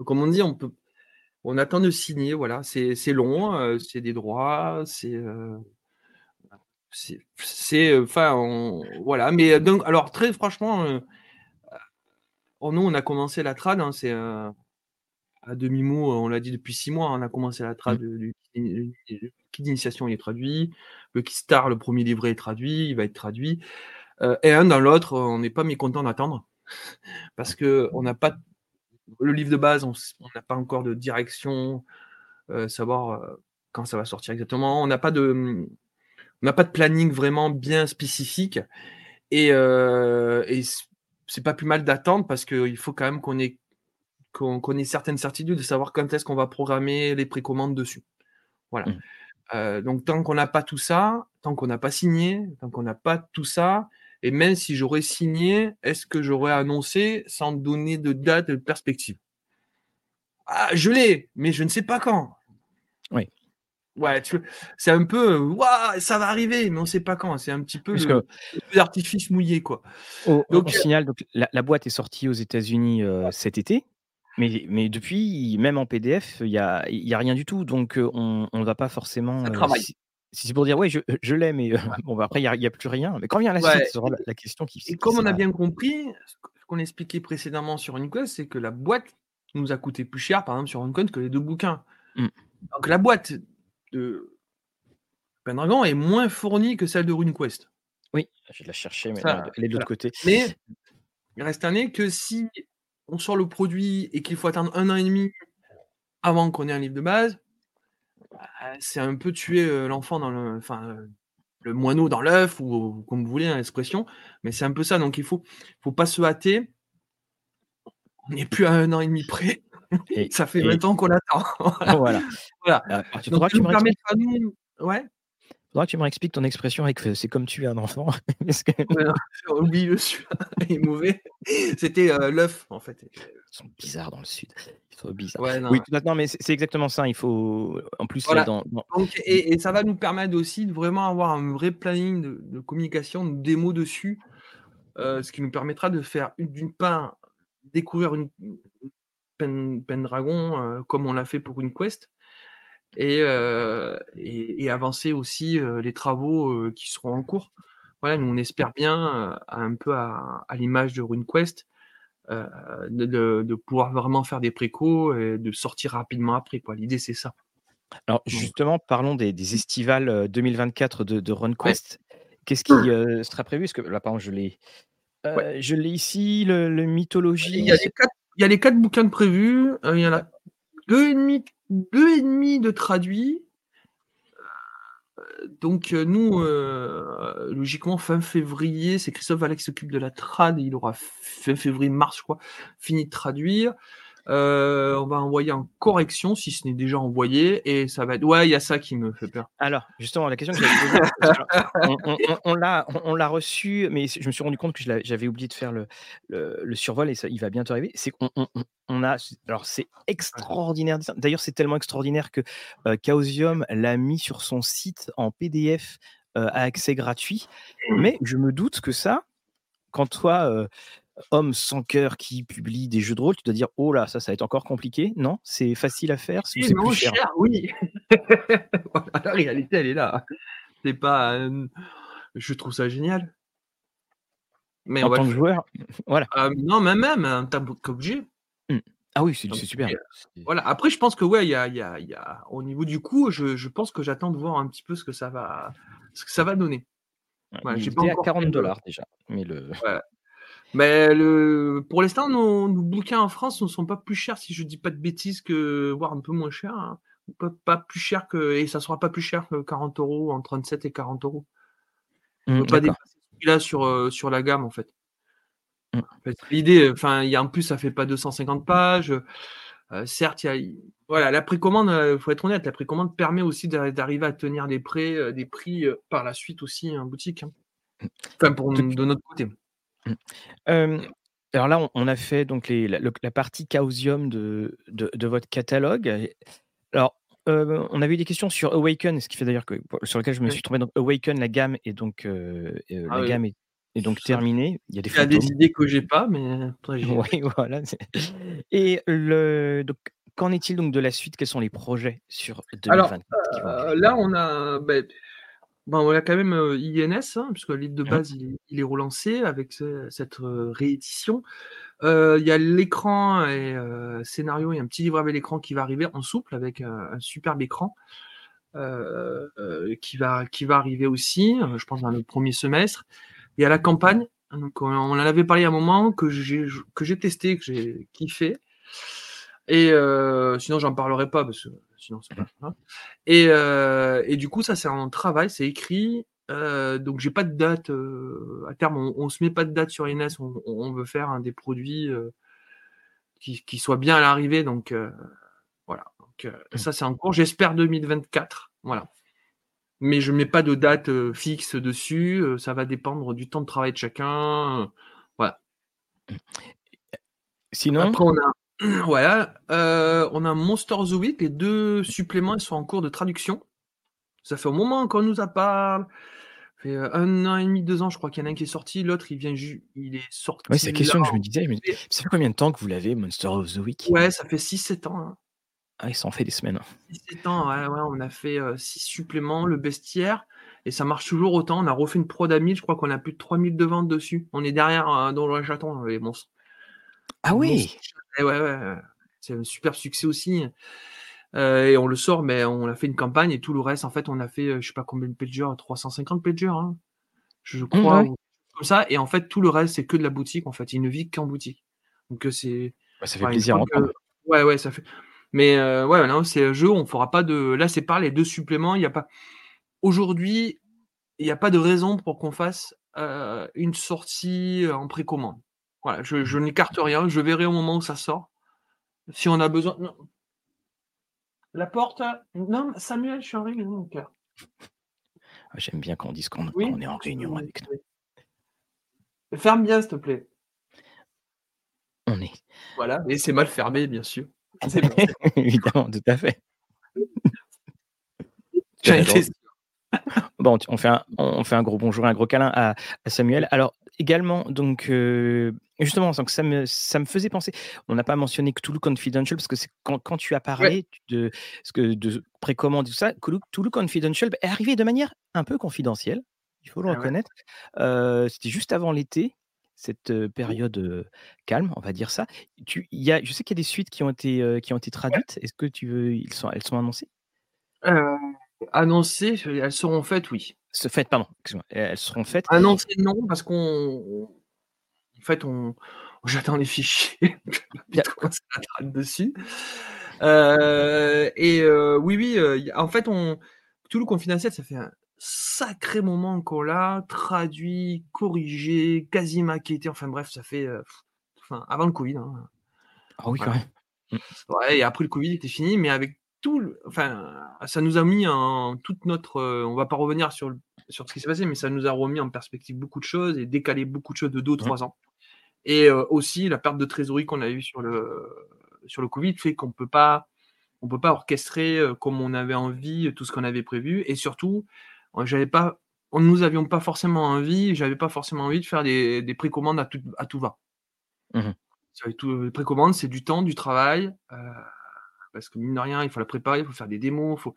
Comme on dit, on peut on attend de signer, voilà. C'est long, c'est des droits, c'est, c'est enfin, voilà. Mais donc alors très franchement, oh, nous, on a commencé la trad, hein, c'est, à demi-mot, on l'a dit depuis six mois, on a commencé la trad, mmh. le kit d'initiation, il est traduit, le kit star, le premier livret est traduit, il va être traduit, et un dans l'autre, on n'est pas mécontent d'attendre parce qu'on n'a pas le livre de base, on n'a pas encore de direction, savoir quand ça va sortir exactement. On n'a pas de, on n'a pas de planning vraiment bien spécifique. Et, euh, et c'est pas plus mal d'attendre parce qu'il faut quand même qu'on ait, qu'on, ait certaines certitudes de savoir quand est-ce qu'on va programmer les précommandes dessus. Voilà. Mmh. Euh, donc tant qu'on n'a pas tout ça, tant qu'on n'a pas signé, tant qu'on n'a pas tout ça, et même si j'aurais signé, est-ce que j'aurais annoncé sans donner de date de perspective? Ah, Je l'ai, mais je ne sais pas quand. Oui. Ouais, c'est un peu, waouh, ça va arriver, mais on ne sait pas quand. C'est un petit peu l'artifice mouillé, quoi. donc, on signale, donc, la, boîte est sortie aux États-Unis euh, cet été, mais, mais depuis, même en PDF, il n'y a, y a rien du tout. Donc, euh, on ne va pas forcément. Ça euh, si, c'est pour dire, oui, je, je l'ai, mais bon, bah, après, il n'y a, plus rien. Mais quand vient la suite, sera la, question qui. Et comme on a bien compris, ce qu'on expliquait précédemment sur UniQuest, c'est que la boîte nous a coûté plus cher, par exemple, sur UniQuest, que les deux bouquins. Mmh. Donc, la boîte de Pendragon est moins fournie que celle de RuneQuest. Oui, je vais la chercher, mais elle est de l'autre côté. Mais il reste un nez que si on sort le produit et qu'il faut attendre un an et demi avant qu'on ait un livre de base, c'est un peu tuer l'enfant dans le. Enfin, le moineau dans l'œuf, ou, comme vous voulez, hein, l'expression. Mais c'est un peu ça. Donc il faut, faut pas se hâter. On n'est plus à un an et demi près. Et, ça fait 20 ans qu'on attend. voilà. voilà. Ah, tu Donc, nous permettra nous. Ouais. Faudra que tu me réexpliques ton expression avec c'est comme tuer un enfant. Oui, le il est mauvais. C'était euh, l'œuf, en fait. Ils sont bizarres dans le sud. Ils sont bizarres. Ouais, non. Oui, non, mais c'est exactement ça. Il faut, en plus, voilà. dans, Donc, et, et, ça va nous permettre aussi de vraiment avoir un vrai planning de, de communication, de démo dessus, euh, ce qui nous permettra de faire, d'une part, découvrir une, Pendragon, euh, comme on l'a fait pour une quest, et, euh, et, avancer aussi euh, les travaux qui seront en cours. Voilà, nous on espère bien, un peu à, l'image de RuneQuest, de, de, pouvoir vraiment faire des précos et de sortir rapidement après. L'idée c'est ça. Alors justement, parlons des, des estivales 2024 de, de RunQuest. Qu'est-ce qui sera prévu? Parce que là, par exemple, je l'ai, je l'ai ici, le, mythologie. Il y a les quatre il y a les quatre bouquins de prévus, euh, il y en a deux et demi, deux et demi de traduits. Euh, donc euh, nous, logiquement, fin février, c'est Christophe Alex qui s'occupe de la trad, il aura fin février, mars, je crois, fini de traduire. Euh, on va envoyer en correction si ce n'est déjà envoyé et ça va être. Ouais, il y a ça qui me fait peur. Alors, justement, la question que j'avais on, l'a, on, l'a reçu, mais je me suis rendu compte que j'avais oublié de faire le, le, survol et ça, il va bientôt arriver. C'est qu'on on, a. Alors, c'est extraordinaire. D'ailleurs, c'est tellement extraordinaire que euh, Chaosium l'a mis sur son site en PDF euh, à accès gratuit. Mais je me doute que ça, quand toi, homme sans cœur qui publie des jeux de rôle, tu dois dire oh là, ça, ça va être encore compliqué. Non, c'est facile à faire. C'est plus cher? oui. la réalité, elle est là. C'est pas. Je trouve ça génial. Mais en tant que joueur, voilà. Euh, non, mais même un tableau qu'objet. Mmh. Ah oui, c'est super. Voilà. Après, je pense que ouais, il y a, y, a, y a, au niveau du coup, je, je pense que j'attends de voir un petit peu ce que ça va, ce que ça va donner. Ouais, J'ai pas à 40 dollars déjà, mais le. Mais le, pour l'instant, nos, bouquins en France ne sont pas plus chers, si je dis pas de bêtises, que voire un peu moins cher. Hein. Pas, plus cher que et ça sera pas plus cher que 40 euros en 37 et 40 euros. On mmh, pas dépasser celui-là sur, euh, sur la gamme en fait. Mmh. L'idée, enfin, il y a en plus, ça fait pas 250 pages. Euh, certes, il y a, voilà, la précommande, il euh, faut être honnête, la précommande permet aussi d'arriver à tenir des prix, des prix par la suite aussi en boutique. Hein. Mmh. Enfin, pour, de notre côté. Mmh. alors là, on a fait donc les la partie Chaosium de de votre catalogue alors, on avait eu des questions sur Awaken, ce qui fait d'ailleurs que sur lequel je me suis trompé. Donc Awaken, la gamme est donc, ah la gamme est est donc terminé. Il y a des Il y a des fantômes. idées que j'ai pas, mais Oui, voilà, et le donc qu'en est-il donc de la suite? Quels sont les projets sur Alors, 2024 qui vont heu, arriver? là, on a, beh, ben, on a quand même, INS, hein, puisque le livre de base, il est il est relancé avec ce cette, réédition. Il y a l'écran et scénario, il y a un petit livret avec l'écran qui va arriver en souple avec, un superbe écran, qui va qui va arriver aussi, je pense dans le 1er semestre. Il y a la campagne, donc on on en avait parlé à un moment que j'ai testé, que j'ai kiffé et sinon j'en parlerai pas parce que sinon c'est pas voilà et heu et du coup, ça, c'est en travail, c'est écrit, heu, donc j'ai pas de date, heu, à terme, on on se met pas de date sur INS, on on veut faire un des produits, qui qui soit bien à l'arrivée, donc voilà, donc Mmh. ça, c'est en cours. J'espère 2024, voilà. Mais je mets pas de date, fixe dessus, ça va dépendre du temps de travail de chacun, voilà. Mmh. Sinon? Après on a voilà, heu, on a Monster of the Week, les 2 suppléments, ils sont en cours de traduction. Ça fait un moment qu'on nous en parle, ça fait, heu, 1 an et demi, 2 ans, je crois qu'il y en a un qui est sorti, l'autre il vient ju il est Ouais, c'est sorti la là question que je me disais, je me dis: janvier. «Ça fait combien de temps que vous l'avez Monster of the Week?» Ouais, ça fait 6-7 ans, hein. Ah oui, ça en fait des semaines, hein. 6-7 ans, ouais, ouais, on a fait, heu, 6 suppléments, le bestiaire et ça marche toujours autant. On a refait une prod à 1000, je crois qu'on a plus de 3000 de ventes dessus. On est derrière, Donjons et Dragons, les monstres. Ah ouais! et ouais, ouais, ouais, c'est un super succès aussi, heu et on le sort, mais on a fait une campagne et tout le reste, en fait, on a fait, je sais pas combien de pagers, 350 pagers, hein, je Mmh, crois ouais. comme ça et en fait, tout le reste, c'est que de la boutique, en fait. Il ne vit qu'en boutique. Donc c'est Bah, ça fait enfin, plaisir que ouais, ouais, ça fait mais ouais, non, c'est un jeu, on fera pas de là, c'est pareil, les 2 suppléments, il y a pas aujourd'hui, il y a pas de raison pour qu'on fasse, une sortie, en précommande. Voilà, je je n'écarte rien, je verrai au moment où ça sort. Si on a besoin non la porte non, Samuel, je suis en réunion, mon cœur. Ah, j'aime bien quand on dise qu'on Oui, qu'on est en réunion avec nous. Ferme bien, s'il te plaît. On est Voilà et c'est mal fermé, bien sûr. C'est bon, c'est évidemment, tout à fait. Adore. sûr. Bon, on fait un on fait un gros bonjour et un gros câlin à à Oui. Samuel. Alors également donc justement, donc ça me ça me faisait penser, on n'a pas mentionné Cthulhu Confidential parce que c'est quand quand tu as Ouais. parlé de ce que de précommande et tout ça, Cthulhu Confidential est arrivé de manière un peu confidentielle, il faut le Ah ouais. reconnaître. C'était juste avant l'été, cette, Oui. période, calme, on va dire ça. Tu y a je sais qu'il y a des suites qui ont été, qui ont été Ouais. traduites. Est-ce que tu veux ils sont elles sont annoncées? Annoncées, elles seront faites, oui. Se faites, pardon, elles seront faites. Annoncées, non, parce qu'on en fait, on j'attends les fichiers, dessus. Heu et heu, oui, oui, a en fait, on Cthulhu Confidential, ça fait un sacré moment qu'on l'a traduit, corrigé, quasi maquetté, enfin bref, ça fait, enfin, avant le covid, hein. Ah oui, quand Voilà. même. Mmh. Ouais et après le covid était fini, mais avec tout le enfin, ça nous a mis en toute notre, on va pas revenir sur le sur ce qui s'est passé, mais ça nous a remis en perspective beaucoup de choses et décalé beaucoup de choses de 2 ou Mmh. 3 ans et heu, aussi la perte de trésorerie qu'on a eue sur le sur le covid fait qu'on peut pas on peut pas orchestrer, heu, comme on avait envie, tout ce qu'on avait prévu et surtout, j'avais pas nous avions pas forcément envie, j'avais pas forcément envie de faire des des précommandes à tout à tout va. Mmh tout les précommandes, c'est du temps, du travail, parce que mine de rien, il faut la préparer, il faut faire des démos, il faut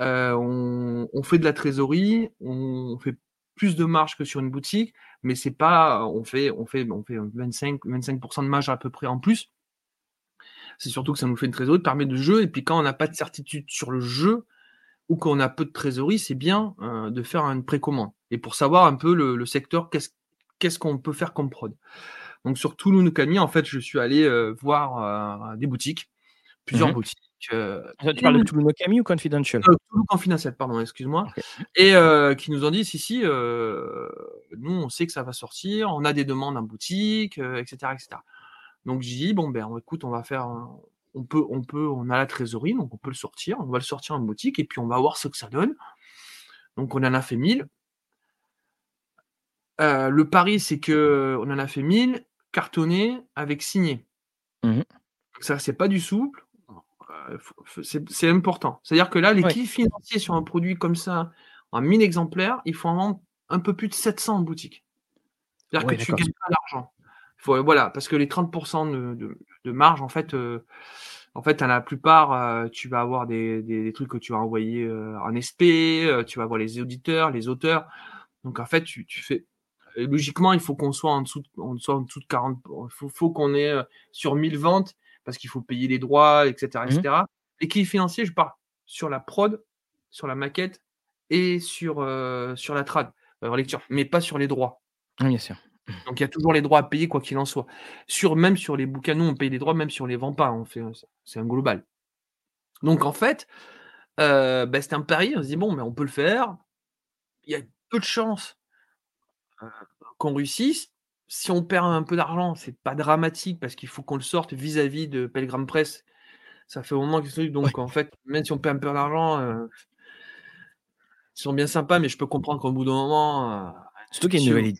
heu, on on fait de la trésorerie, on fait plus de marge que sur une boutique, mais c'est pas on fait on fait on fait 25-25 % de marge à peu près en plus. C'est surtout que ça nous fait une trésorerie, permet de jeu et puis quand on n'a pas de certitude sur le jeu ou qu'on a peu de trésorerie, c'est bien, heu, de faire une précommande et pour savoir un peu le le secteur, qu'est-ce qu'est-ce qu'on peut faire comme prod. Donc sur Kami, en fait, je suis allé, heu, voir, des boutiques, Mmh plusieurs mh. boutiques, Toi, tu parles de no Kami ou Confidential? Heu, Cthulhu Confidential, pardon, excuse-moi. Mmh. et heu, qui nous ont dit: «Si, si, heu, nous, on sait que ça va sortir, on a des demandes en boutique, heu» et cetera et cetera. Donc j'ai dit: «Bon, ben, écoute, on va faire on peut on peut on a la trésorerie, donc on peut le sortir, on va le sortir en boutique et puis on va voir ce que ça donne». Donc on en a fait 1000. Heu, le pari, c'est qu'on en a fait 1000 cartonnés avec signé. Mmh mh. Ça, c'est pas du souple, c'est c'est important. C'est-à-dire que là, Ouais. l'équilibre financier sur un produit comme ça, en 1000 exemplaires, il faut en vendre un peu plus de 700 en boutique. C'est-à-dire Ouais, que tu gagnes pas d'argent. Faut voilà, parce que les 30 de de de marge, en fait, heu, en fait, à la plupart, heu, tu vas avoir des des des trucs que tu vas envoyer, en SP, tu vas avoir les auditeurs, les auteurs. Donc en fait, tu tu fais et logiquement, il faut qu'on soit en dessous de on soit en dessous de 40 il faut faut qu'on ait, sur 1000 ventes parce qu'il faut payer les droits et cetera et Mmh cetera. L'équilibre financier, je pars sur la prod, sur la maquette et sur, heu, sur la trad, heu, lecture, mais pas sur les droits. Oui, bien sûr. Donc il y a toujours les droits à payer quoi qu'il en soit. Sur même sur les bouquins, nous on paye les droits même si on les vend pas, on fait, c'est un global. Donc en fait, heu, bah, c'était un pari, on se dit: «Bon, mais on peut le faire». Il y a peu de chances, qu'on réussisse. Si on perd un peu d'argent, c'est pas dramatique parce qu'il faut qu'on le sorte vis-à-vis de Pelgram Press. Ça fait un moment que ce Ouais. donc en fait, même si on perd un peu d'argent, heu ils sont bien sympas, mais je peux comprendre qu'au bout d'un moment, heu, Surtout qu'il y a une nouvelle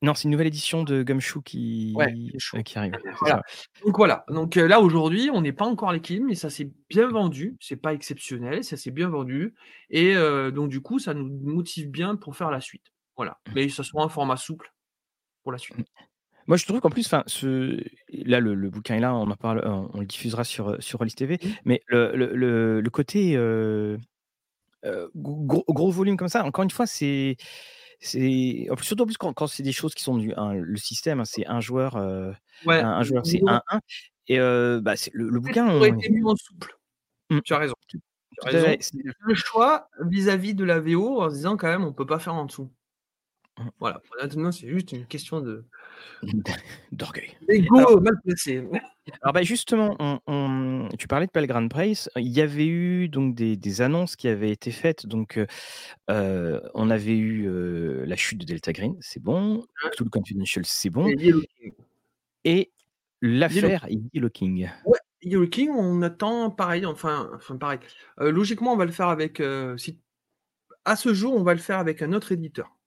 non, c'est une nouvelle édition de Gumshoe qui, qui arrive, Voilà, donc voilà, donc heu, là aujourd'hui, on n'est pas encore à l'équilibre, mais ça s'est bien vendu, c'est pas exceptionnel, ça s'est bien vendu. Et donc du coup, ça nous motive bien pour faire la suite. Voilà, Mmh. mais ça sera un format souple pour la suite. Mmh. Moi, je trouve qu'en plus, enfin, ce là, le le bouquin est là, on en parle, on on le diffusera sur, heu, sur Rollis TV, Mmh. mais le le côté, heu, gros gros volume comme ça, encore une fois, c'est c'est en plus, surtout en plus quand quand c'est des choses qui sont du un le système, hein, c'est un joueur, un Ouais, un joueur, c'est 1-1 et bah, le bouquin, aurait on été en souple. Mmh. Tu as raison, tu as Le choix vis-à-vis de la VO en se disant quand même on peut pas faire en dessous. Voilà, maintenant c'est juste une question de D'orgueil. D'ego mal placé. alors, bah, justement, on on tu parlais de Pelgram Press, il y avait eu donc des des annonces qui avaient été faites, donc heu heu, on avait eu, heu, la chute de Delta Green, c'est bon, Ouais. Cthulhu Confidential, c'est bon Et l'affaire Yellow King. Ouais, Yellow King, on attend pareil, enfin enfin pareil, logiquement, on va le faire avec, si à ce jour, on va le faire avec un autre éditeur.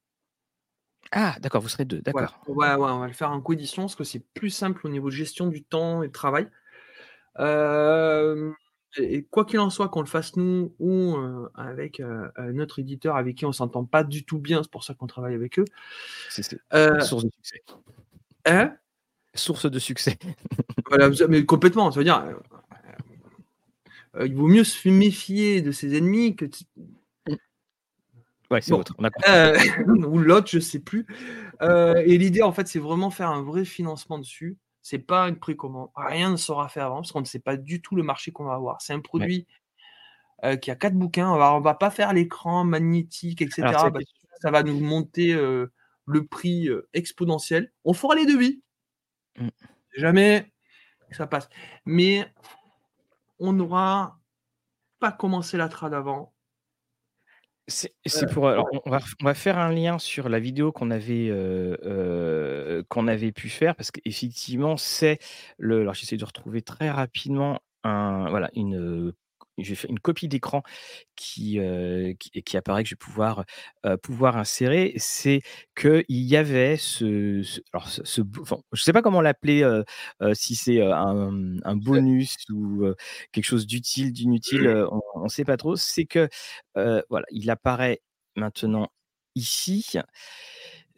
Ah d'accord, vous serez 2, Voilà, d'accord. ouais, ouais, on va le faire en coédition parce que c'est plus simple au niveau de gestion du temps et de travail. Et quoi qu'il en soit, qu'on le fasse nous ou avec, autre éditeur avec qui on s'entend pas du tout bien, c'est pour ça qu'on travaille avec eux. C'est source de succès. hein? Source de succès. Voilà, mais complètement, ça veut dire, heu heu, il vaut mieux se méfier de ses ennemis que. Ouais, c'est bon, l'autre, heu, ou l'autre, je sais plus, heu et l'idée, en fait, c'est vraiment faire un vrai financement dessus. C'est pas une précommande, rien ne sera fait avant parce qu'on ne sait pas du tout le marché qu'on va avoir. C'est un Ouais. produit, heu, qui a 4 bouquins, alors on va pas faire l'écran magnétique et Alors c'est cetera la parce que question. ça va nous monter, le prix, exponentiel. On fera les devis. Si jamais ça passe, mais on n'aura pas commencé la trad avant. C'est pour, alors on va f on va faire un lien sur la vidéo qu'on avait, heu heu, qu'on avait pu faire parce qu'effectivement, c'est le alors j'essaie de retrouver très rapidement un voilà, une, j'ai fait une copie d'écran qui, heu, qui qui apparaît que je vais pouvoir, heu, pouvoir insérer. C'est qu'il y avait ce ce alors ce ce b enfin, je sais pas comment l'appeler, heu, si c'est, un, un bonus ou quelque chose d'utile, d'inutile, on on sait pas trop. C'est que, voilà, il apparaît maintenant ici.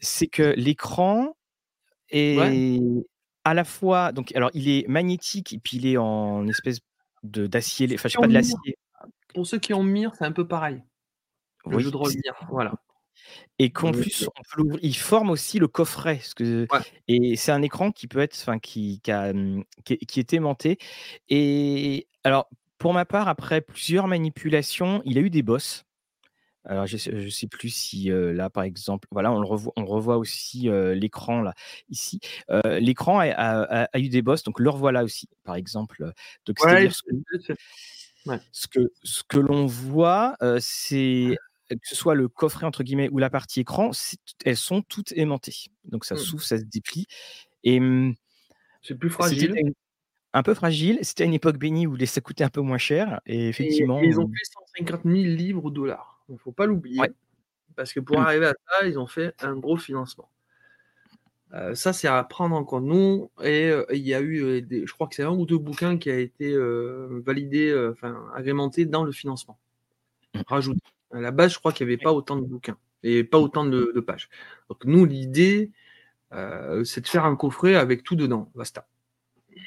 C'est que l'écran Ouais. est à la fois donc alors il est magnétique et puis il est en espèce de d'acier enfin je sais pas de l'acier. pour ceux qui ont Mir, c'est un peu pareil. Le jeu Oui, de rôle c Mir, voilà. et qu'en plus on peut l'ouvrir il forme aussi le coffret, que Ouais. et c'est un écran qui peut être enfin qui qui a, mmh, qui est aimanté et alors pour ma part, après plusieurs manipulations, il a eu des bosses. Alors je sais je sais plus si, là par exemple, voilà, on le revoit on revoit aussi, l'écran là, ici. L'écran a a a eu des bosses, donc le revoilà aussi, par exemple, donc Ouais, ce que ouais. ce que ce que l'on voit, c'est que ce soit le «coffret» entre guillemets ou la partie écran, elles sont toutes aimantées. Donc ça Mmh. s'ouvre, ça se déplie et mmh, C'est plus fragile. un peu fragile, c'était à une époque bénie où les ça coûtait un peu moins cher et effectivement, ils ont on fait 150 000 livres ou dollars. Il faut pas ouais. l'oublier, parce que pour Mmh. arriver à ça, ils ont fait un gros financement. Heu, ça, c'est à prendre en compte. Nous et heu, il y a eu, heu, des je crois que c'est 1 ou 2 bouquins qui a été, validé, enfin agrémenté dans le financement. Mmh. Rajouté. À la base, je crois qu'il y avait pas autant de bouquins et pas Mmh. autant de de pages. Donc nous, l'idée, Euh, c'est de faire un coffret avec tout dedans, basta.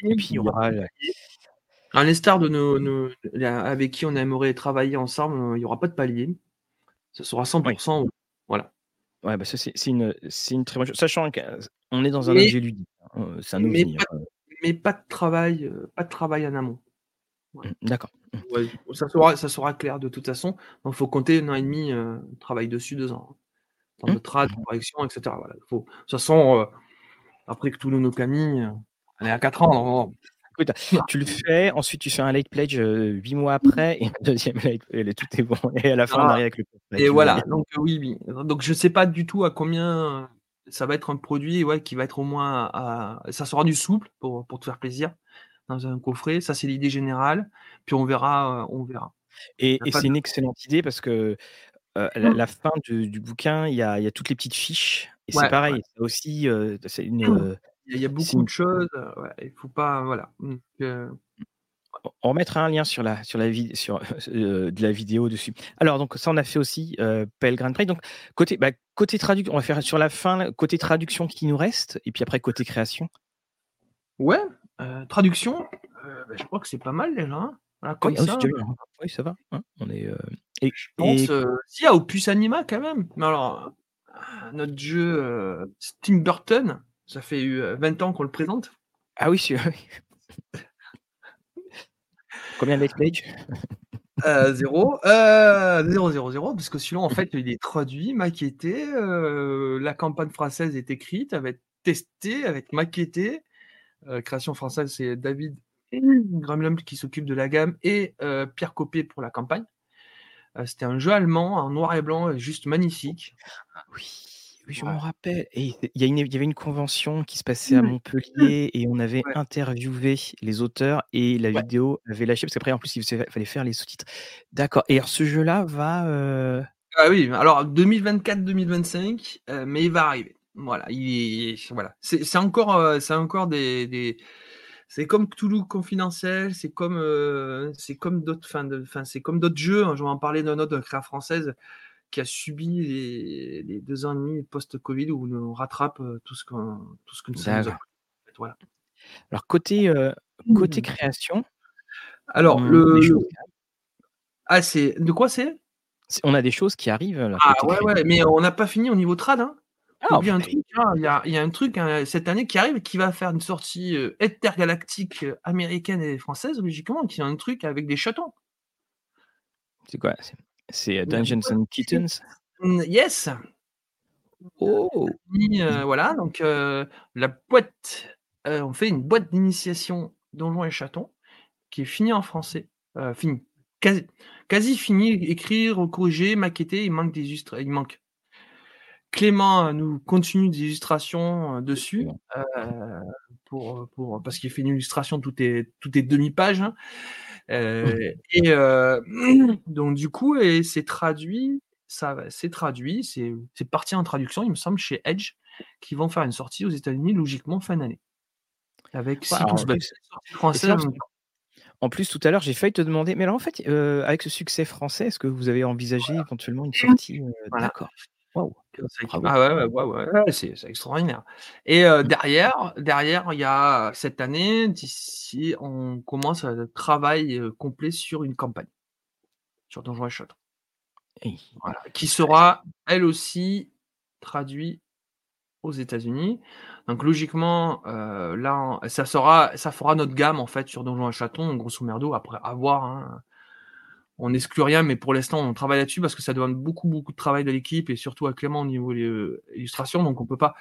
Et puis il y aura à l'instar de nos, avec qui on aimerait travailler ensemble, il n'y aura pas de palier. Ce sera 100%. Voilà. Ouais, bah c'est une, une, très bonne chose. Sachant qu'on est dans un objet ludique. Hein, c'est un mais, pas, hein. mais pas de travail, pas de travail en amont. Mmh, d'accord. Mmh. ça, sera, ça sera clair de toute façon. Il faut compter un an et demi, euh, travail dessus, deux ans. Dans de trad, de correction, etc. Voilà. Faut, de toute façon, euh, après que tous nos camis, euh, on est à 4 ans. Écoute, tu le fais, ensuite tu fais un late pledge 8 mois après, et un deuxième late pledge, tout est bon. Et à la fin, on arrive avec le Et voilà, donc oui, oui. Donc je ne sais pas du tout à combien ça va être un produit ouais, qui va être au moins à. Ça sera du souple pour, pour te faire plaisir dans un coffret. Ça, c'est l'idée générale. Puis on verra. On verra. Et, c'est une excellente idée parce que euh, mmh. la, fin du, bouquin, il y a, y a, toutes les petites fiches. Et c'est pareil, aussi, euh, c'est une. Mmh. Il y a beaucoup de choses. il faut pas. Voilà. on remettra un lien sur la, sur la, sur, de la vidéo dessus. Alors, donc, ça, on a fait aussi euh, Grand Prix. Donc, côté, bah, côté traduction, on va faire sur la fin, côté traduction qui nous reste, et puis après, côté création. Ouais, euh, traduction, euh, bah, je crois que c'est pas mal déjà. Hein. Voilà, comme oui, ça, oui, ça va. Hein. On est, euh, et, je pense, et... si, il y a Opus Anima quand même. Mais alors, notre jeu Tim Burton, ça fait 20 ans qu'on le présente. Ah oui, oui. Combien d'expage euh, zéro. Euh, zéro, zéro, zéro, parce que sinon, en fait, il est traduit, maquetté. la campagne française est écrite, elle va être testée, elle va être maquettée. Euh, création française, c'est David Gramlum qui s'occupe de la gamme et euh, Pierre Copé pour la campagne. Euh, c'était un jeu allemand en noir et blanc, juste magnifique. Oui, oui je me rappelle. Et il y, y, avait une convention qui se passait à Montpellier et on avait interviewé les auteurs et la vidéo avait lâché parce qu'après, en plus, il fallait faire les sous-titres. D'accord. Et alors, ce jeu-là va. Ah oui, alors 2024-2025, mais il va arriver. Voilà, il voilà. C'est encore, c'est encore des, des c'est comme Toulouse confidentiel, c'est comme, c'est comme d'autres, fin de, fin, c'est comme d'autres jeux. Hein. je vais en parler d'un autre créa française qui a subi les, les deux ans et demi post-Covid où on rattrape tout ce qu'on, tout ce que nous avons. Voilà. Alors côté, côté mmh. création. Alors le, ah c'est de quoi c'est? On a des choses qui arrivent. ah ouais, ouais, mais on n'a pas fini au niveau trad. Hein ah, il, y a un truc, hein, il, y a, un truc hein, cette année qui arrive qui va faire une sortie euh, intergalactique américaine et française, logiquement, qui est un truc avec des chatons. C'est quoi C'est euh, Dungeons and Kittens? Yes. Oh! Voilà, donc la boîte, on fait une boîte d'initiation Donjons et Chatons qui est finie en français. fini, quasi, quasi fini, écrire, corriger, maqueter, il manque des il manque. Clément euh, nous continue des illustrations euh, dessus, euh, pour, pour, parce qu'il fait une illustration toutes les, toutes demi-pages. Hein. et donc du coup, et c'est traduit, ça, c'est traduit, c'est, parti en traduction, il me semble, chez Edge, qui vont faire une sortie aux États-Unis logiquement fin d'année. Avec six français. En plus, tout à l'heure, j'ai failli te demander, mais alors en fait, avec ce succès français, est-ce que vous avez envisagé éventuellement une sortie D'accord. Ah ouais, c'est extraordinaire. Et mmh. derrière, derrière, il y a cette année, d'ici, on commence un travail complet sur une campagne sur Donjons et qui sera elle aussi traduit aux États-Unis. Donc logiquement, là, ça sera, ça fera notre gamme en fait sur Donjons et Château, grosso merdo, après avoir. Hein, on n'exclut rien, mais pour l'instant, on travaille là-dessus parce que ça demande beaucoup, beaucoup de travail de l'équipe et surtout à Clément au niveau de euh, l'illustration. Donc, on peut pas.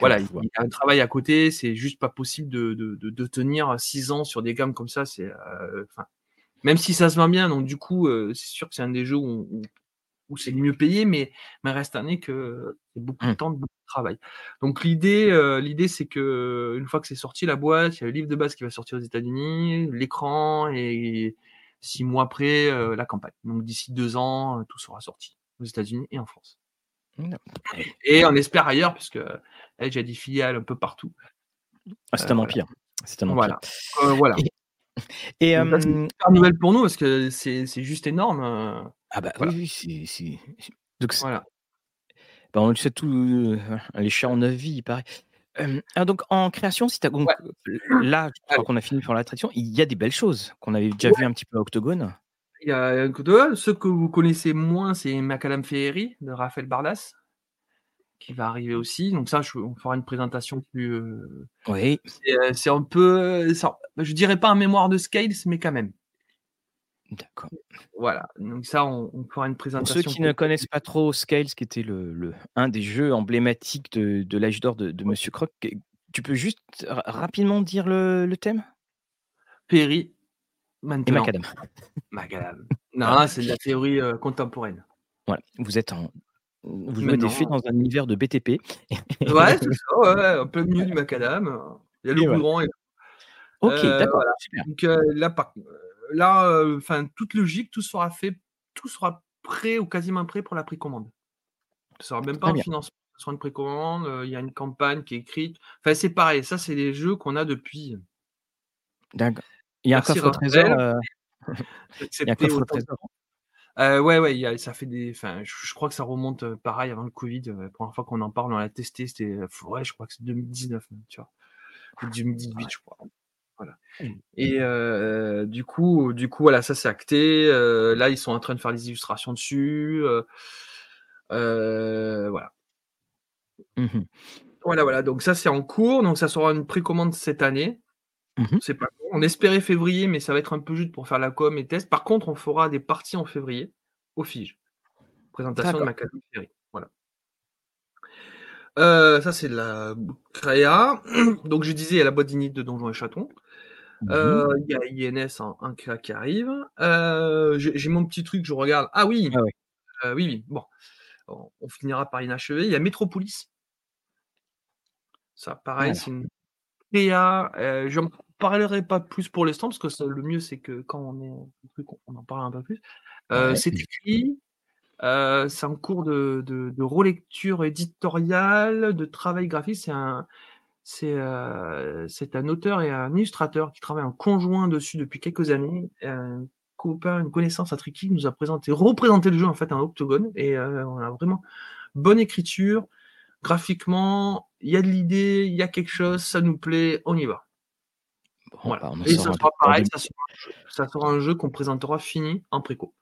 Voilà, il y a un travail à côté. C'est juste pas possible de, tenir six ans sur des gammes comme ça. C'est, euh, même si ça se vend bien. Donc, du coup, euh, c'est sûr que c'est un des jeux où, c'est le mieux payé, mais, mais reste un nez que c'est beaucoup de mmh. temps, beaucoup de travail. Donc, l'idée, l'idée, c'est que une fois que c'est sorti la boîte, il y a le livre de base qui va sortir aux États-Unis, l'écran et six mois après euh, la campagne. Donc d'ici deux ans, euh, tout sera sorti aux États-Unis et en France. Et on espère ailleurs, puisque Edge a des filiales un peu partout. Ah, c'est un euh, empire. C'est un empire. Voilà. voilà. Et, et c'est une nouvelle pour nous parce que c'est juste énorme. Ah bah oui, oui c'est. Donc, voilà. Bah, on le sait tous, les chats ont 9 vies, il paraît. Hem, ah donc en création, si tu as donc Ouais. là, je crois qu'on a fini pour l'attraction. Il y a des belles choses qu'on avait déjà vues Ouais. un petit peu à Octogone. Il y a que ceux que vous connaissez moins, c'est Macadam Féerie de Raphaël Bardas qui va arriver aussi. Donc ça, je on fera une présentation plus, Oui. c'est, un peu, je dirais pas un mémoire de Scales, mais quand même. D'accord. Voilà, donc ça, on on fera une Pour ceux présentation qui ne connaissent pas trop Scales, qui était le le un des jeux emblématiques de de l'âge d'or de de Ouais. Monsieur Croc, tu peux juste ra rapidement dire le le thème? Et maintenant. Macadam. Macadam. Voilà. Non, c'est de la théorie, heu, contemporaine. Voilà, vous êtes en vous jouez des Maintenant. dans un univers de BTP. Ouais, c'est ça, ouais, ouais, en plein milieu du macadam, il y a le Et voilà. goudron et OK, heu, d'accord, voilà. Donc heu, là par heu, là, heu, enfin toute logique, tout sera fait tout sera prêt ou quasiment prêt pour la précommande. Ce sera même pas un financement, ce sera une précommande, heu, il y a une campagne qui est écrite. Enfin, c'est pareil, ça, c'est des jeux qu'on a depuis D'accord. Il y a un coffre au trésor, il y a un coffre heu, ouais, ouais, il y a ça fait des enfin, je je crois que ça remonte, pareil avant le covid, la 1re fois qu'on en parle, on l'a testé, c'était, ouais, je crois que c'est 2019 même, tu vois? Ou 2018, Ouais. je crois. Voilà Mmh. et du coup du coup, voilà, ça c'est acté, là, ils sont en train de faire les illustrations dessus, voilà. Mmh mh. Voilà, voilà, donc ça, c'est en cours, donc ça sera une précommande cette année. Mmh mh. C'est pas on espérait février, mais ça va être un peu juste pour faire la com et test. Par contre, on fera des parties en février, au Fige. Présentation de D'accord. Macadam Heu, ça, c'est de la créa. Donc je disais, il y a la boîte d'init de Donjons et Chatons. Oui. Heu, il y a INS en créa qui arrive. Heu, j'ai mon petit truc, je regarde. Ah oui! Ah. Heu, oui, oui, bon, on finira par inachever. Il y a Métropolis. Ça, pareil, c'est une créa, heu, j'en parlerai pas plus pour l'instant parce que le mieux, c'est que quand on est on en parle un peu plus. Ouais. c'est écrit, heu, c'est en cours de de de relecture éditoriale, de travail graphique. C'est un c'est, heu, c'est un auteur et un illustrateur qui travaillent en conjoint dessus depuis quelques années. Un copain, une connaissance à Tricky nous a présenté représenté le jeu, en fait, en Octogone et heu, on a vraiment bonne écriture, graphiquement, il y a de l'idée, il y a quelque chose, ça nous plaît, on y va. Bon, Voilà bah, on et ça sera pareil, sera ça sera un jeu qu'on présentera fini en préco.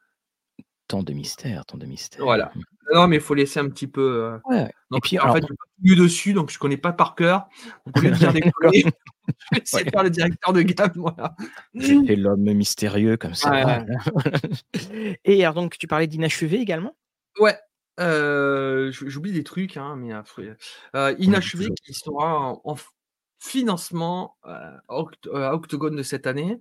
Tant de mystères, tant de mystères. Voilà. Mmh. Non, mais il faut laisser un petit peu, heu, Ouais donc et puis en alors fait, j'ai pas lu dessus, donc je connais pas par cœur. Donc au lieu de dire des conneries, je vais essayer Ouais. de faire le directeur de gamme, voilà. Je fais l'homme mystérieux comme ça, Ouais, voilà. ouais. Et alors donc tu parlais d'inachevé également? Ouais, j'ou j'oublie des trucs, hein, mais On oublie inachevé qui sera en financement, à Oct à Octogone de cette année,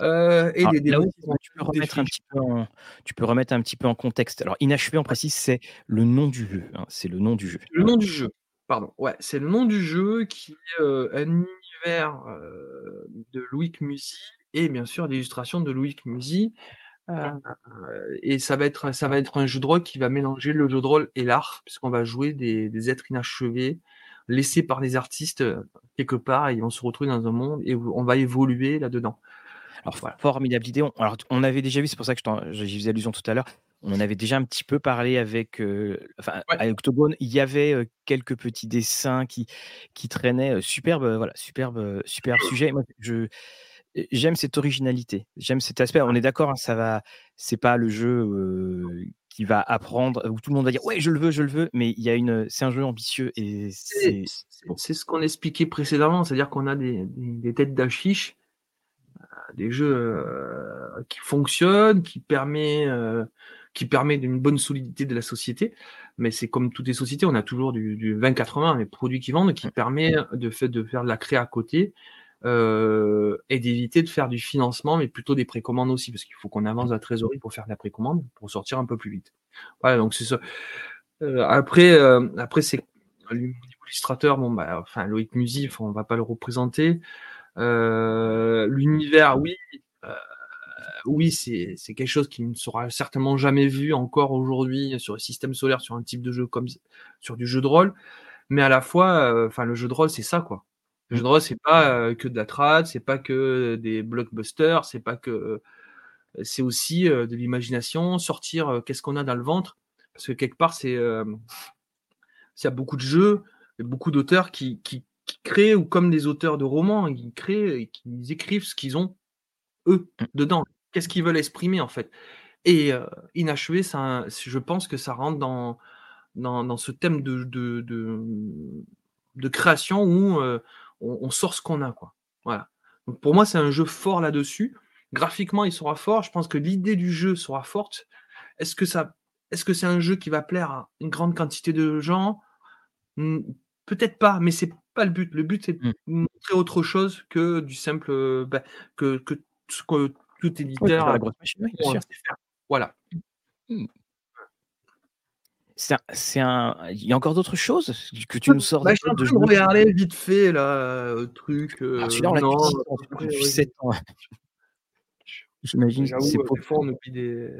heu et Alors des là vont tu peux remettre un petit peu en tu peux remettre un petit peu en contexte. Alors inachevé, on précise, c'est le nom du jeu, hein, c'est le nom du jeu. Le nom du jeu, pardon, ouais, c'est le nom du jeu qui est, heu, un univers, heu, de Loïc Muzy et bien sûr l'illustration de Muzy, heu et ça va être ça va être un jeu de rôle qui va mélanger le jeu de rôle et l'art puisqu'on va jouer des des êtres inachevés, laissés par les artistes, quelque part et vont se retrouver dans un monde et où on va évoluer là-dedans. Alors Voilà. formidable idée, on alors on avait déjà vu, c'est pour ça que j'y faisais allusion tout à l'heure. On en avait déjà un petit peu parlé avec, heu, enfin Ouais. à Octogone, il y avait, heu, quelques petits dessins qui qui traînaient, heu, superbe, voilà, superbe, superbe sujet. Moi je j'aime cette originalité, j'aime cet aspect. On est d'accord, hein, ça va c'est pas le jeu, qui va apprendre, où tout le monde va dire: «Ouais, je le veux, je le veux», mais il y a une c'est un jeu ambitieux et C'est ce qu'on expliquait précédemment, c'est-à-dire qu'on a des des des têtes d'affiche, des jeux, heu, qui fonctionnent, qui permet, heu, qui permet d'une bonne solidité de la société, mais c'est comme toutes les sociétés, on a toujours du du 20-80, les produits qui vendent, qui permet de fait de faire de la créa à côté, heu et d'éviter de faire du financement, mais plutôt des précommandes aussi, parce qu'il faut qu'on avance la trésorerie pour faire de la précommande, pour sortir un peu plus vite. Voilà, donc c'est ça. Heu, après, heu, après c'est l'illustrateur, bon, bah, enfin Loïc enfin on va pas le représenter. Heu, l'univers, oui, heu, oui, c'est quelque chose qui ne sera certainement jamais vu encore aujourd'hui sur le système solaire, sur un type de jeu comme sur du jeu de rôle, mais à la fois, heu, enfin le jeu de rôle, c'est ça, quoi. Le jeu de rôle, c'est pas, que de la trad, c'est pas que des blockbusters, c'est pas que c'est aussi, de l'imagination, sortir, qu'est-ce qu'on a dans le ventre, parce que quelque part c'est, il y a beaucoup de jeux, beaucoup d'auteurs qui, créent, ou comme des auteurs de romans, ils créent et qui écrivent ce qu'ils ont, eux, mmh. dedans. Qu'est-ce qu'ils veulent exprimer, en fait? Et euh, Inachevé, ça, je pense que ça rentre dans, dans, ce thème de, de, de, création où euh, on, sort ce qu'on a. Quoi. Voilà. Donc pour moi, c'est un jeu fort là-dessus. Graphiquement, il sera fort. Je pense que l'idée du jeu sera forte. Est-ce que ça, est-ce que c'est un jeu qui va plaire à une grande quantité de gens? Peut-être pas, mais c'est pas le but. Le but, c'est de mmh. montrer autre chose que du simple, bah, que, que, que tout éditeur a Voilà. Mmh. C'est un, Il y a encore d'autres choses que tu nous sors bah, Je de regarder vite fait, là, truc. Ah, celui-là, on l'a depuis 7 ans. J'imagine que c'est pour. Des fois, on oublie des.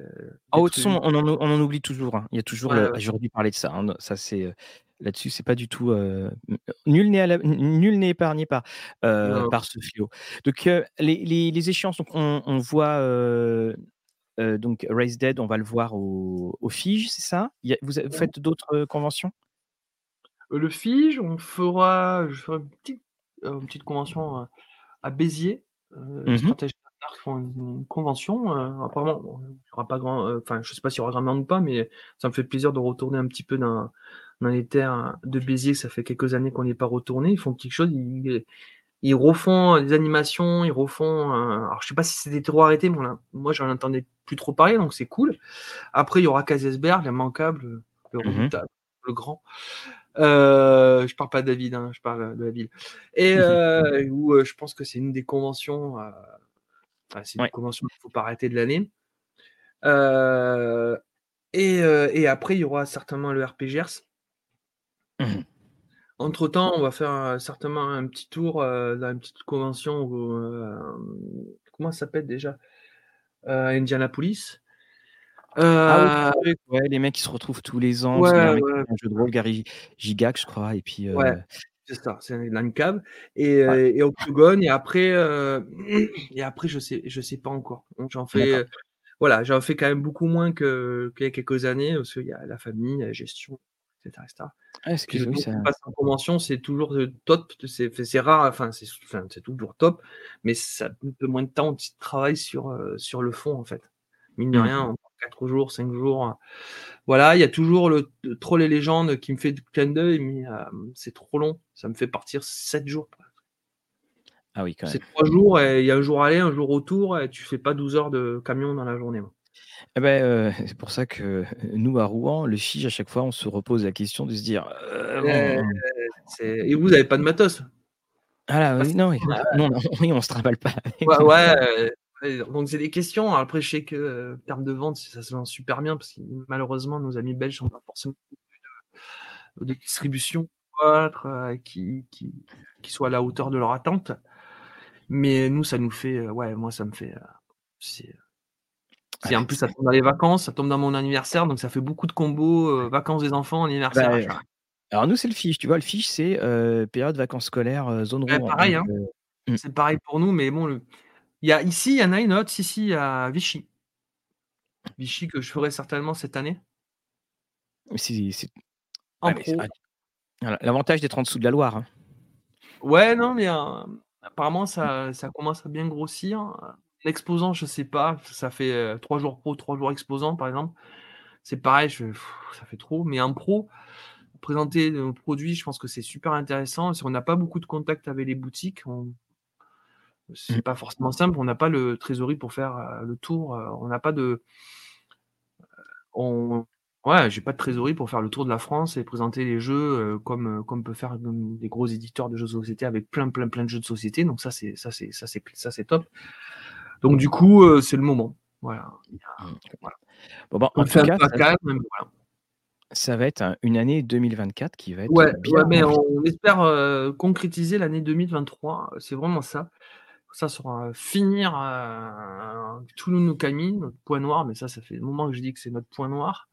Ah, de toute façon, on en, on en oublie toujours. Hein. Il y a toujours. Ouais, J'aurais dû parler de ça. Hein. Ça, c'est. Là-dessus, c'est pas du tout. Euh... Nul n'est épargné par, euh, par ce fléau. Donc, euh, les, les, les, échéances, donc on, on voit. Donc, Race Dead, on va le voir au, au Fige, c'est ça? Il y a, vous, vous, faites d'autres conventions? Le Fige, on fera, je ferai une petite, une petite convention à Béziers. Mmh font une, convention. Euh, apparemment, il y aura pas grand. Euh, enfin, je sais pas s'il y aura grand monde ou pas, mais ça me fait plaisir de retourner un petit peu dans, dans les terres de Béziers. Ça fait quelques années qu'on n'y est pas retourné. Ils font quelque chose. Ils, ils refont des animations, ils refont. alors, je sais pas si c'était trop arrêté, mais moi, j'en entendais plus trop parler, donc c'est cool. Après, il y aura Kazesberg, l'immanquable, le mmh le grand. Euh, je parle pas de David, hein, je parle de la ville. Et euh, où je pense que c'est une des conventions c'est une convention qu'il ne faut pas arrêter de l'année. Euh, euh, et, après, il y aura certainement le RPGers. Mmh. Entre temps, on va faire certainement un petit tour dans une petite convention. comment ça s'appelle déjà? Indianapolis. Ah oui, les mecs qui se retrouvent tous les ans. Ouais, un, jeu de rôle, Gary Gigac, je crois. Et puis, c'est ça, c'est une cave et, ouais. et Octogone et après euh, et après je sais je sais pas encore. J'en fais voilà, j'en fais quand même beaucoup moins que qu'il y a quelques années parce qu'il y a la famille, la gestion, etc. etc. Ah, excuse-moi, ça... passe en convention, c'est toujours top, c'est rare, enfin c'est enfin, toujours top, mais ça un peu moins de temps de travail sur sur le fond en fait. Mine de mmh. rien, 4 jours, 5 jours. Voilà, il y a toujours le, troll et légende qui me fait clin d'œil, mais euh, c'est trop long. Ça me fait partir 7 jours. Ah oui, quand même. C'est 3 jours, et il y a un jour aller, un jour retour, et tu fais pas 12 heures de camion dans la journée. Eh ben, euh, c'est pour ça que nous, à Rouen, le Fige, à chaque fois, on se repose la question de se dire. Euh, et vous n'avez pas de matos? Ah là, oui, non, non, oui, on se trimballe pas. ouais, ouais donc c'est des questions. après, je sais que en termes de vente, ça se vend super bien parce que malheureusement, nos amis belges n'ont pas forcément de, de distribution euh, qui, qui, qui soit à la hauteur de leur attente. Mais nous, ça nous fait, ouais, moi, ça me fait. c'est, en plus, ça tombe dans les vacances, ça tombe dans mon anniversaire, donc ça fait beaucoup de combos, vacances des enfants, anniversaire. Bah, alors nous, c'est le fiche, tu vois, le fiche, c'est période vacances scolaires, zone rouge. pareil, hein. Mmh. c'est pareil pour nous, mais bon, le, il y a, ici, il y en a une autre, ici, à Vichy. Vichy que je ferai certainement cette année. C'est, L'avantage d'être en dessous de la Loire. Hein. Ouais, non, mais euh, apparemment, ça, ça, commence à bien grossir. L'exposant, je sais pas, ça fait euh, trois jours pro, trois jours exposant, par exemple. C'est pareil, je, ça fait trop. Mais en pro, présenter nos produits, je pense que c'est super intéressant. Si on n'a pas beaucoup de contact avec les boutiques, on, c'est mmh. pas forcément simple. On n'a pas le trésorerie pour faire euh, le tour. Euh, on n'a pas de. On... Ouais, j'ai pas de trésorerie pour faire le tour de la France et présenter les jeux comme, comme peut faire des gros éditeurs de jeux de société avec plein, plein, plein de jeux de société. Donc ça, c'est ça, c'est ça, c'est ça, c'est top. Donc du coup, c'est le moment. Voilà. Mmh. Bon, bah, en tout cas, ça, va être une année 2024 qui va être ouais, bien. Ouais, mais on espère concrétiser l'année 2023. C'est vraiment ça ça sera finir euh, Toulouse Kami, notre point noir, mais ça, ça fait un moment que je dis que c'est notre point noir.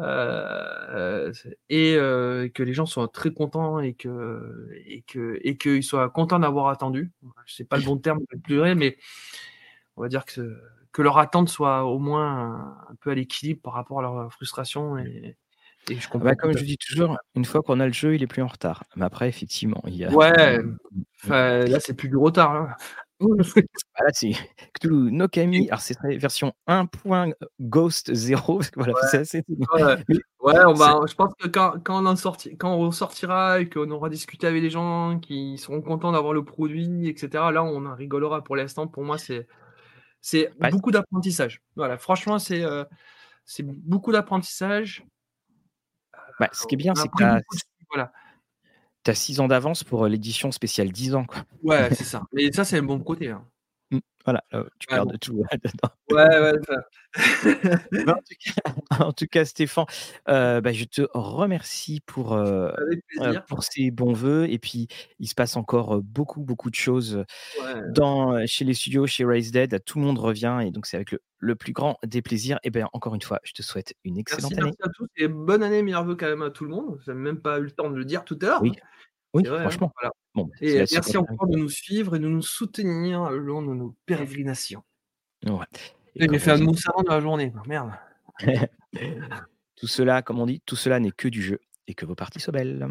Euh, et euh, que les gens soient très contents et que et que et qu'ils soient contents d'avoir attendu. C'est pas le bon terme de pleurer, mais on va dire que que leur attente soit au moins un peu à l'équilibre par rapport à leur frustration et, et je Ah bah, comme je dis toujours: «Une fois qu'on a le jeu, il est plus en retard». Mais après effectivement, il y a Ouais, là, c'est plus du retard, là. Oui, bah, c'est Cthulhu no Et Kami, alors ce serait version 1.Ghost 0 parce que voilà, Ouais, c'est assez ouais, on c'est va je pense que quand quand on en sorti quand on sortira et qu'on aura discuté avec les gens qui seront contents d'avoir le produit et cetera, là, on en rigolera. Pour l'instant, pour moi, c'est c'est beaucoup d'apprentissage. Voilà, franchement, c'est, c'est beaucoup d'apprentissage. Bah, ce qui est Heu, bien, c'est que voilà. Tu as 6 ans d'avance pour, heu, l'édition spéciale 10 ans, quoi. Ouais, c'est ça. Mais ça, c'est un bon côté, hein. Voilà, heu, tu bon. gardes tout là-dedans. Ouais, ouais, Bah, en tout cas en tout cas, Stéphane, heu, bah, je te remercie pour, pour ces bons vœux et puis il se passe encore, beaucoup, beaucoup de choses, Ouais. dans, chez les studios, chez Raised Dead. Tout le monde revient et donc c'est avec le le plus grand des plaisirs et ben, encore une fois, je te souhaite une Merci, excellente merci année. à tous et bonne année, meilleurs quand même à tout le monde. J'ai même pas eu le temps de le dire tout à l'heure, Oui. Oui, C'est vrai, hein, franchement. voilà Bon, bah, et merci encore de nous suivre et de nous soutenir le long de nos pérégrinations. Ouais j'ai comme fait un mot dans la journée, merde. tout cela, comme on dit: «Tout cela n'est que du jeu» et que vos parties soient belles.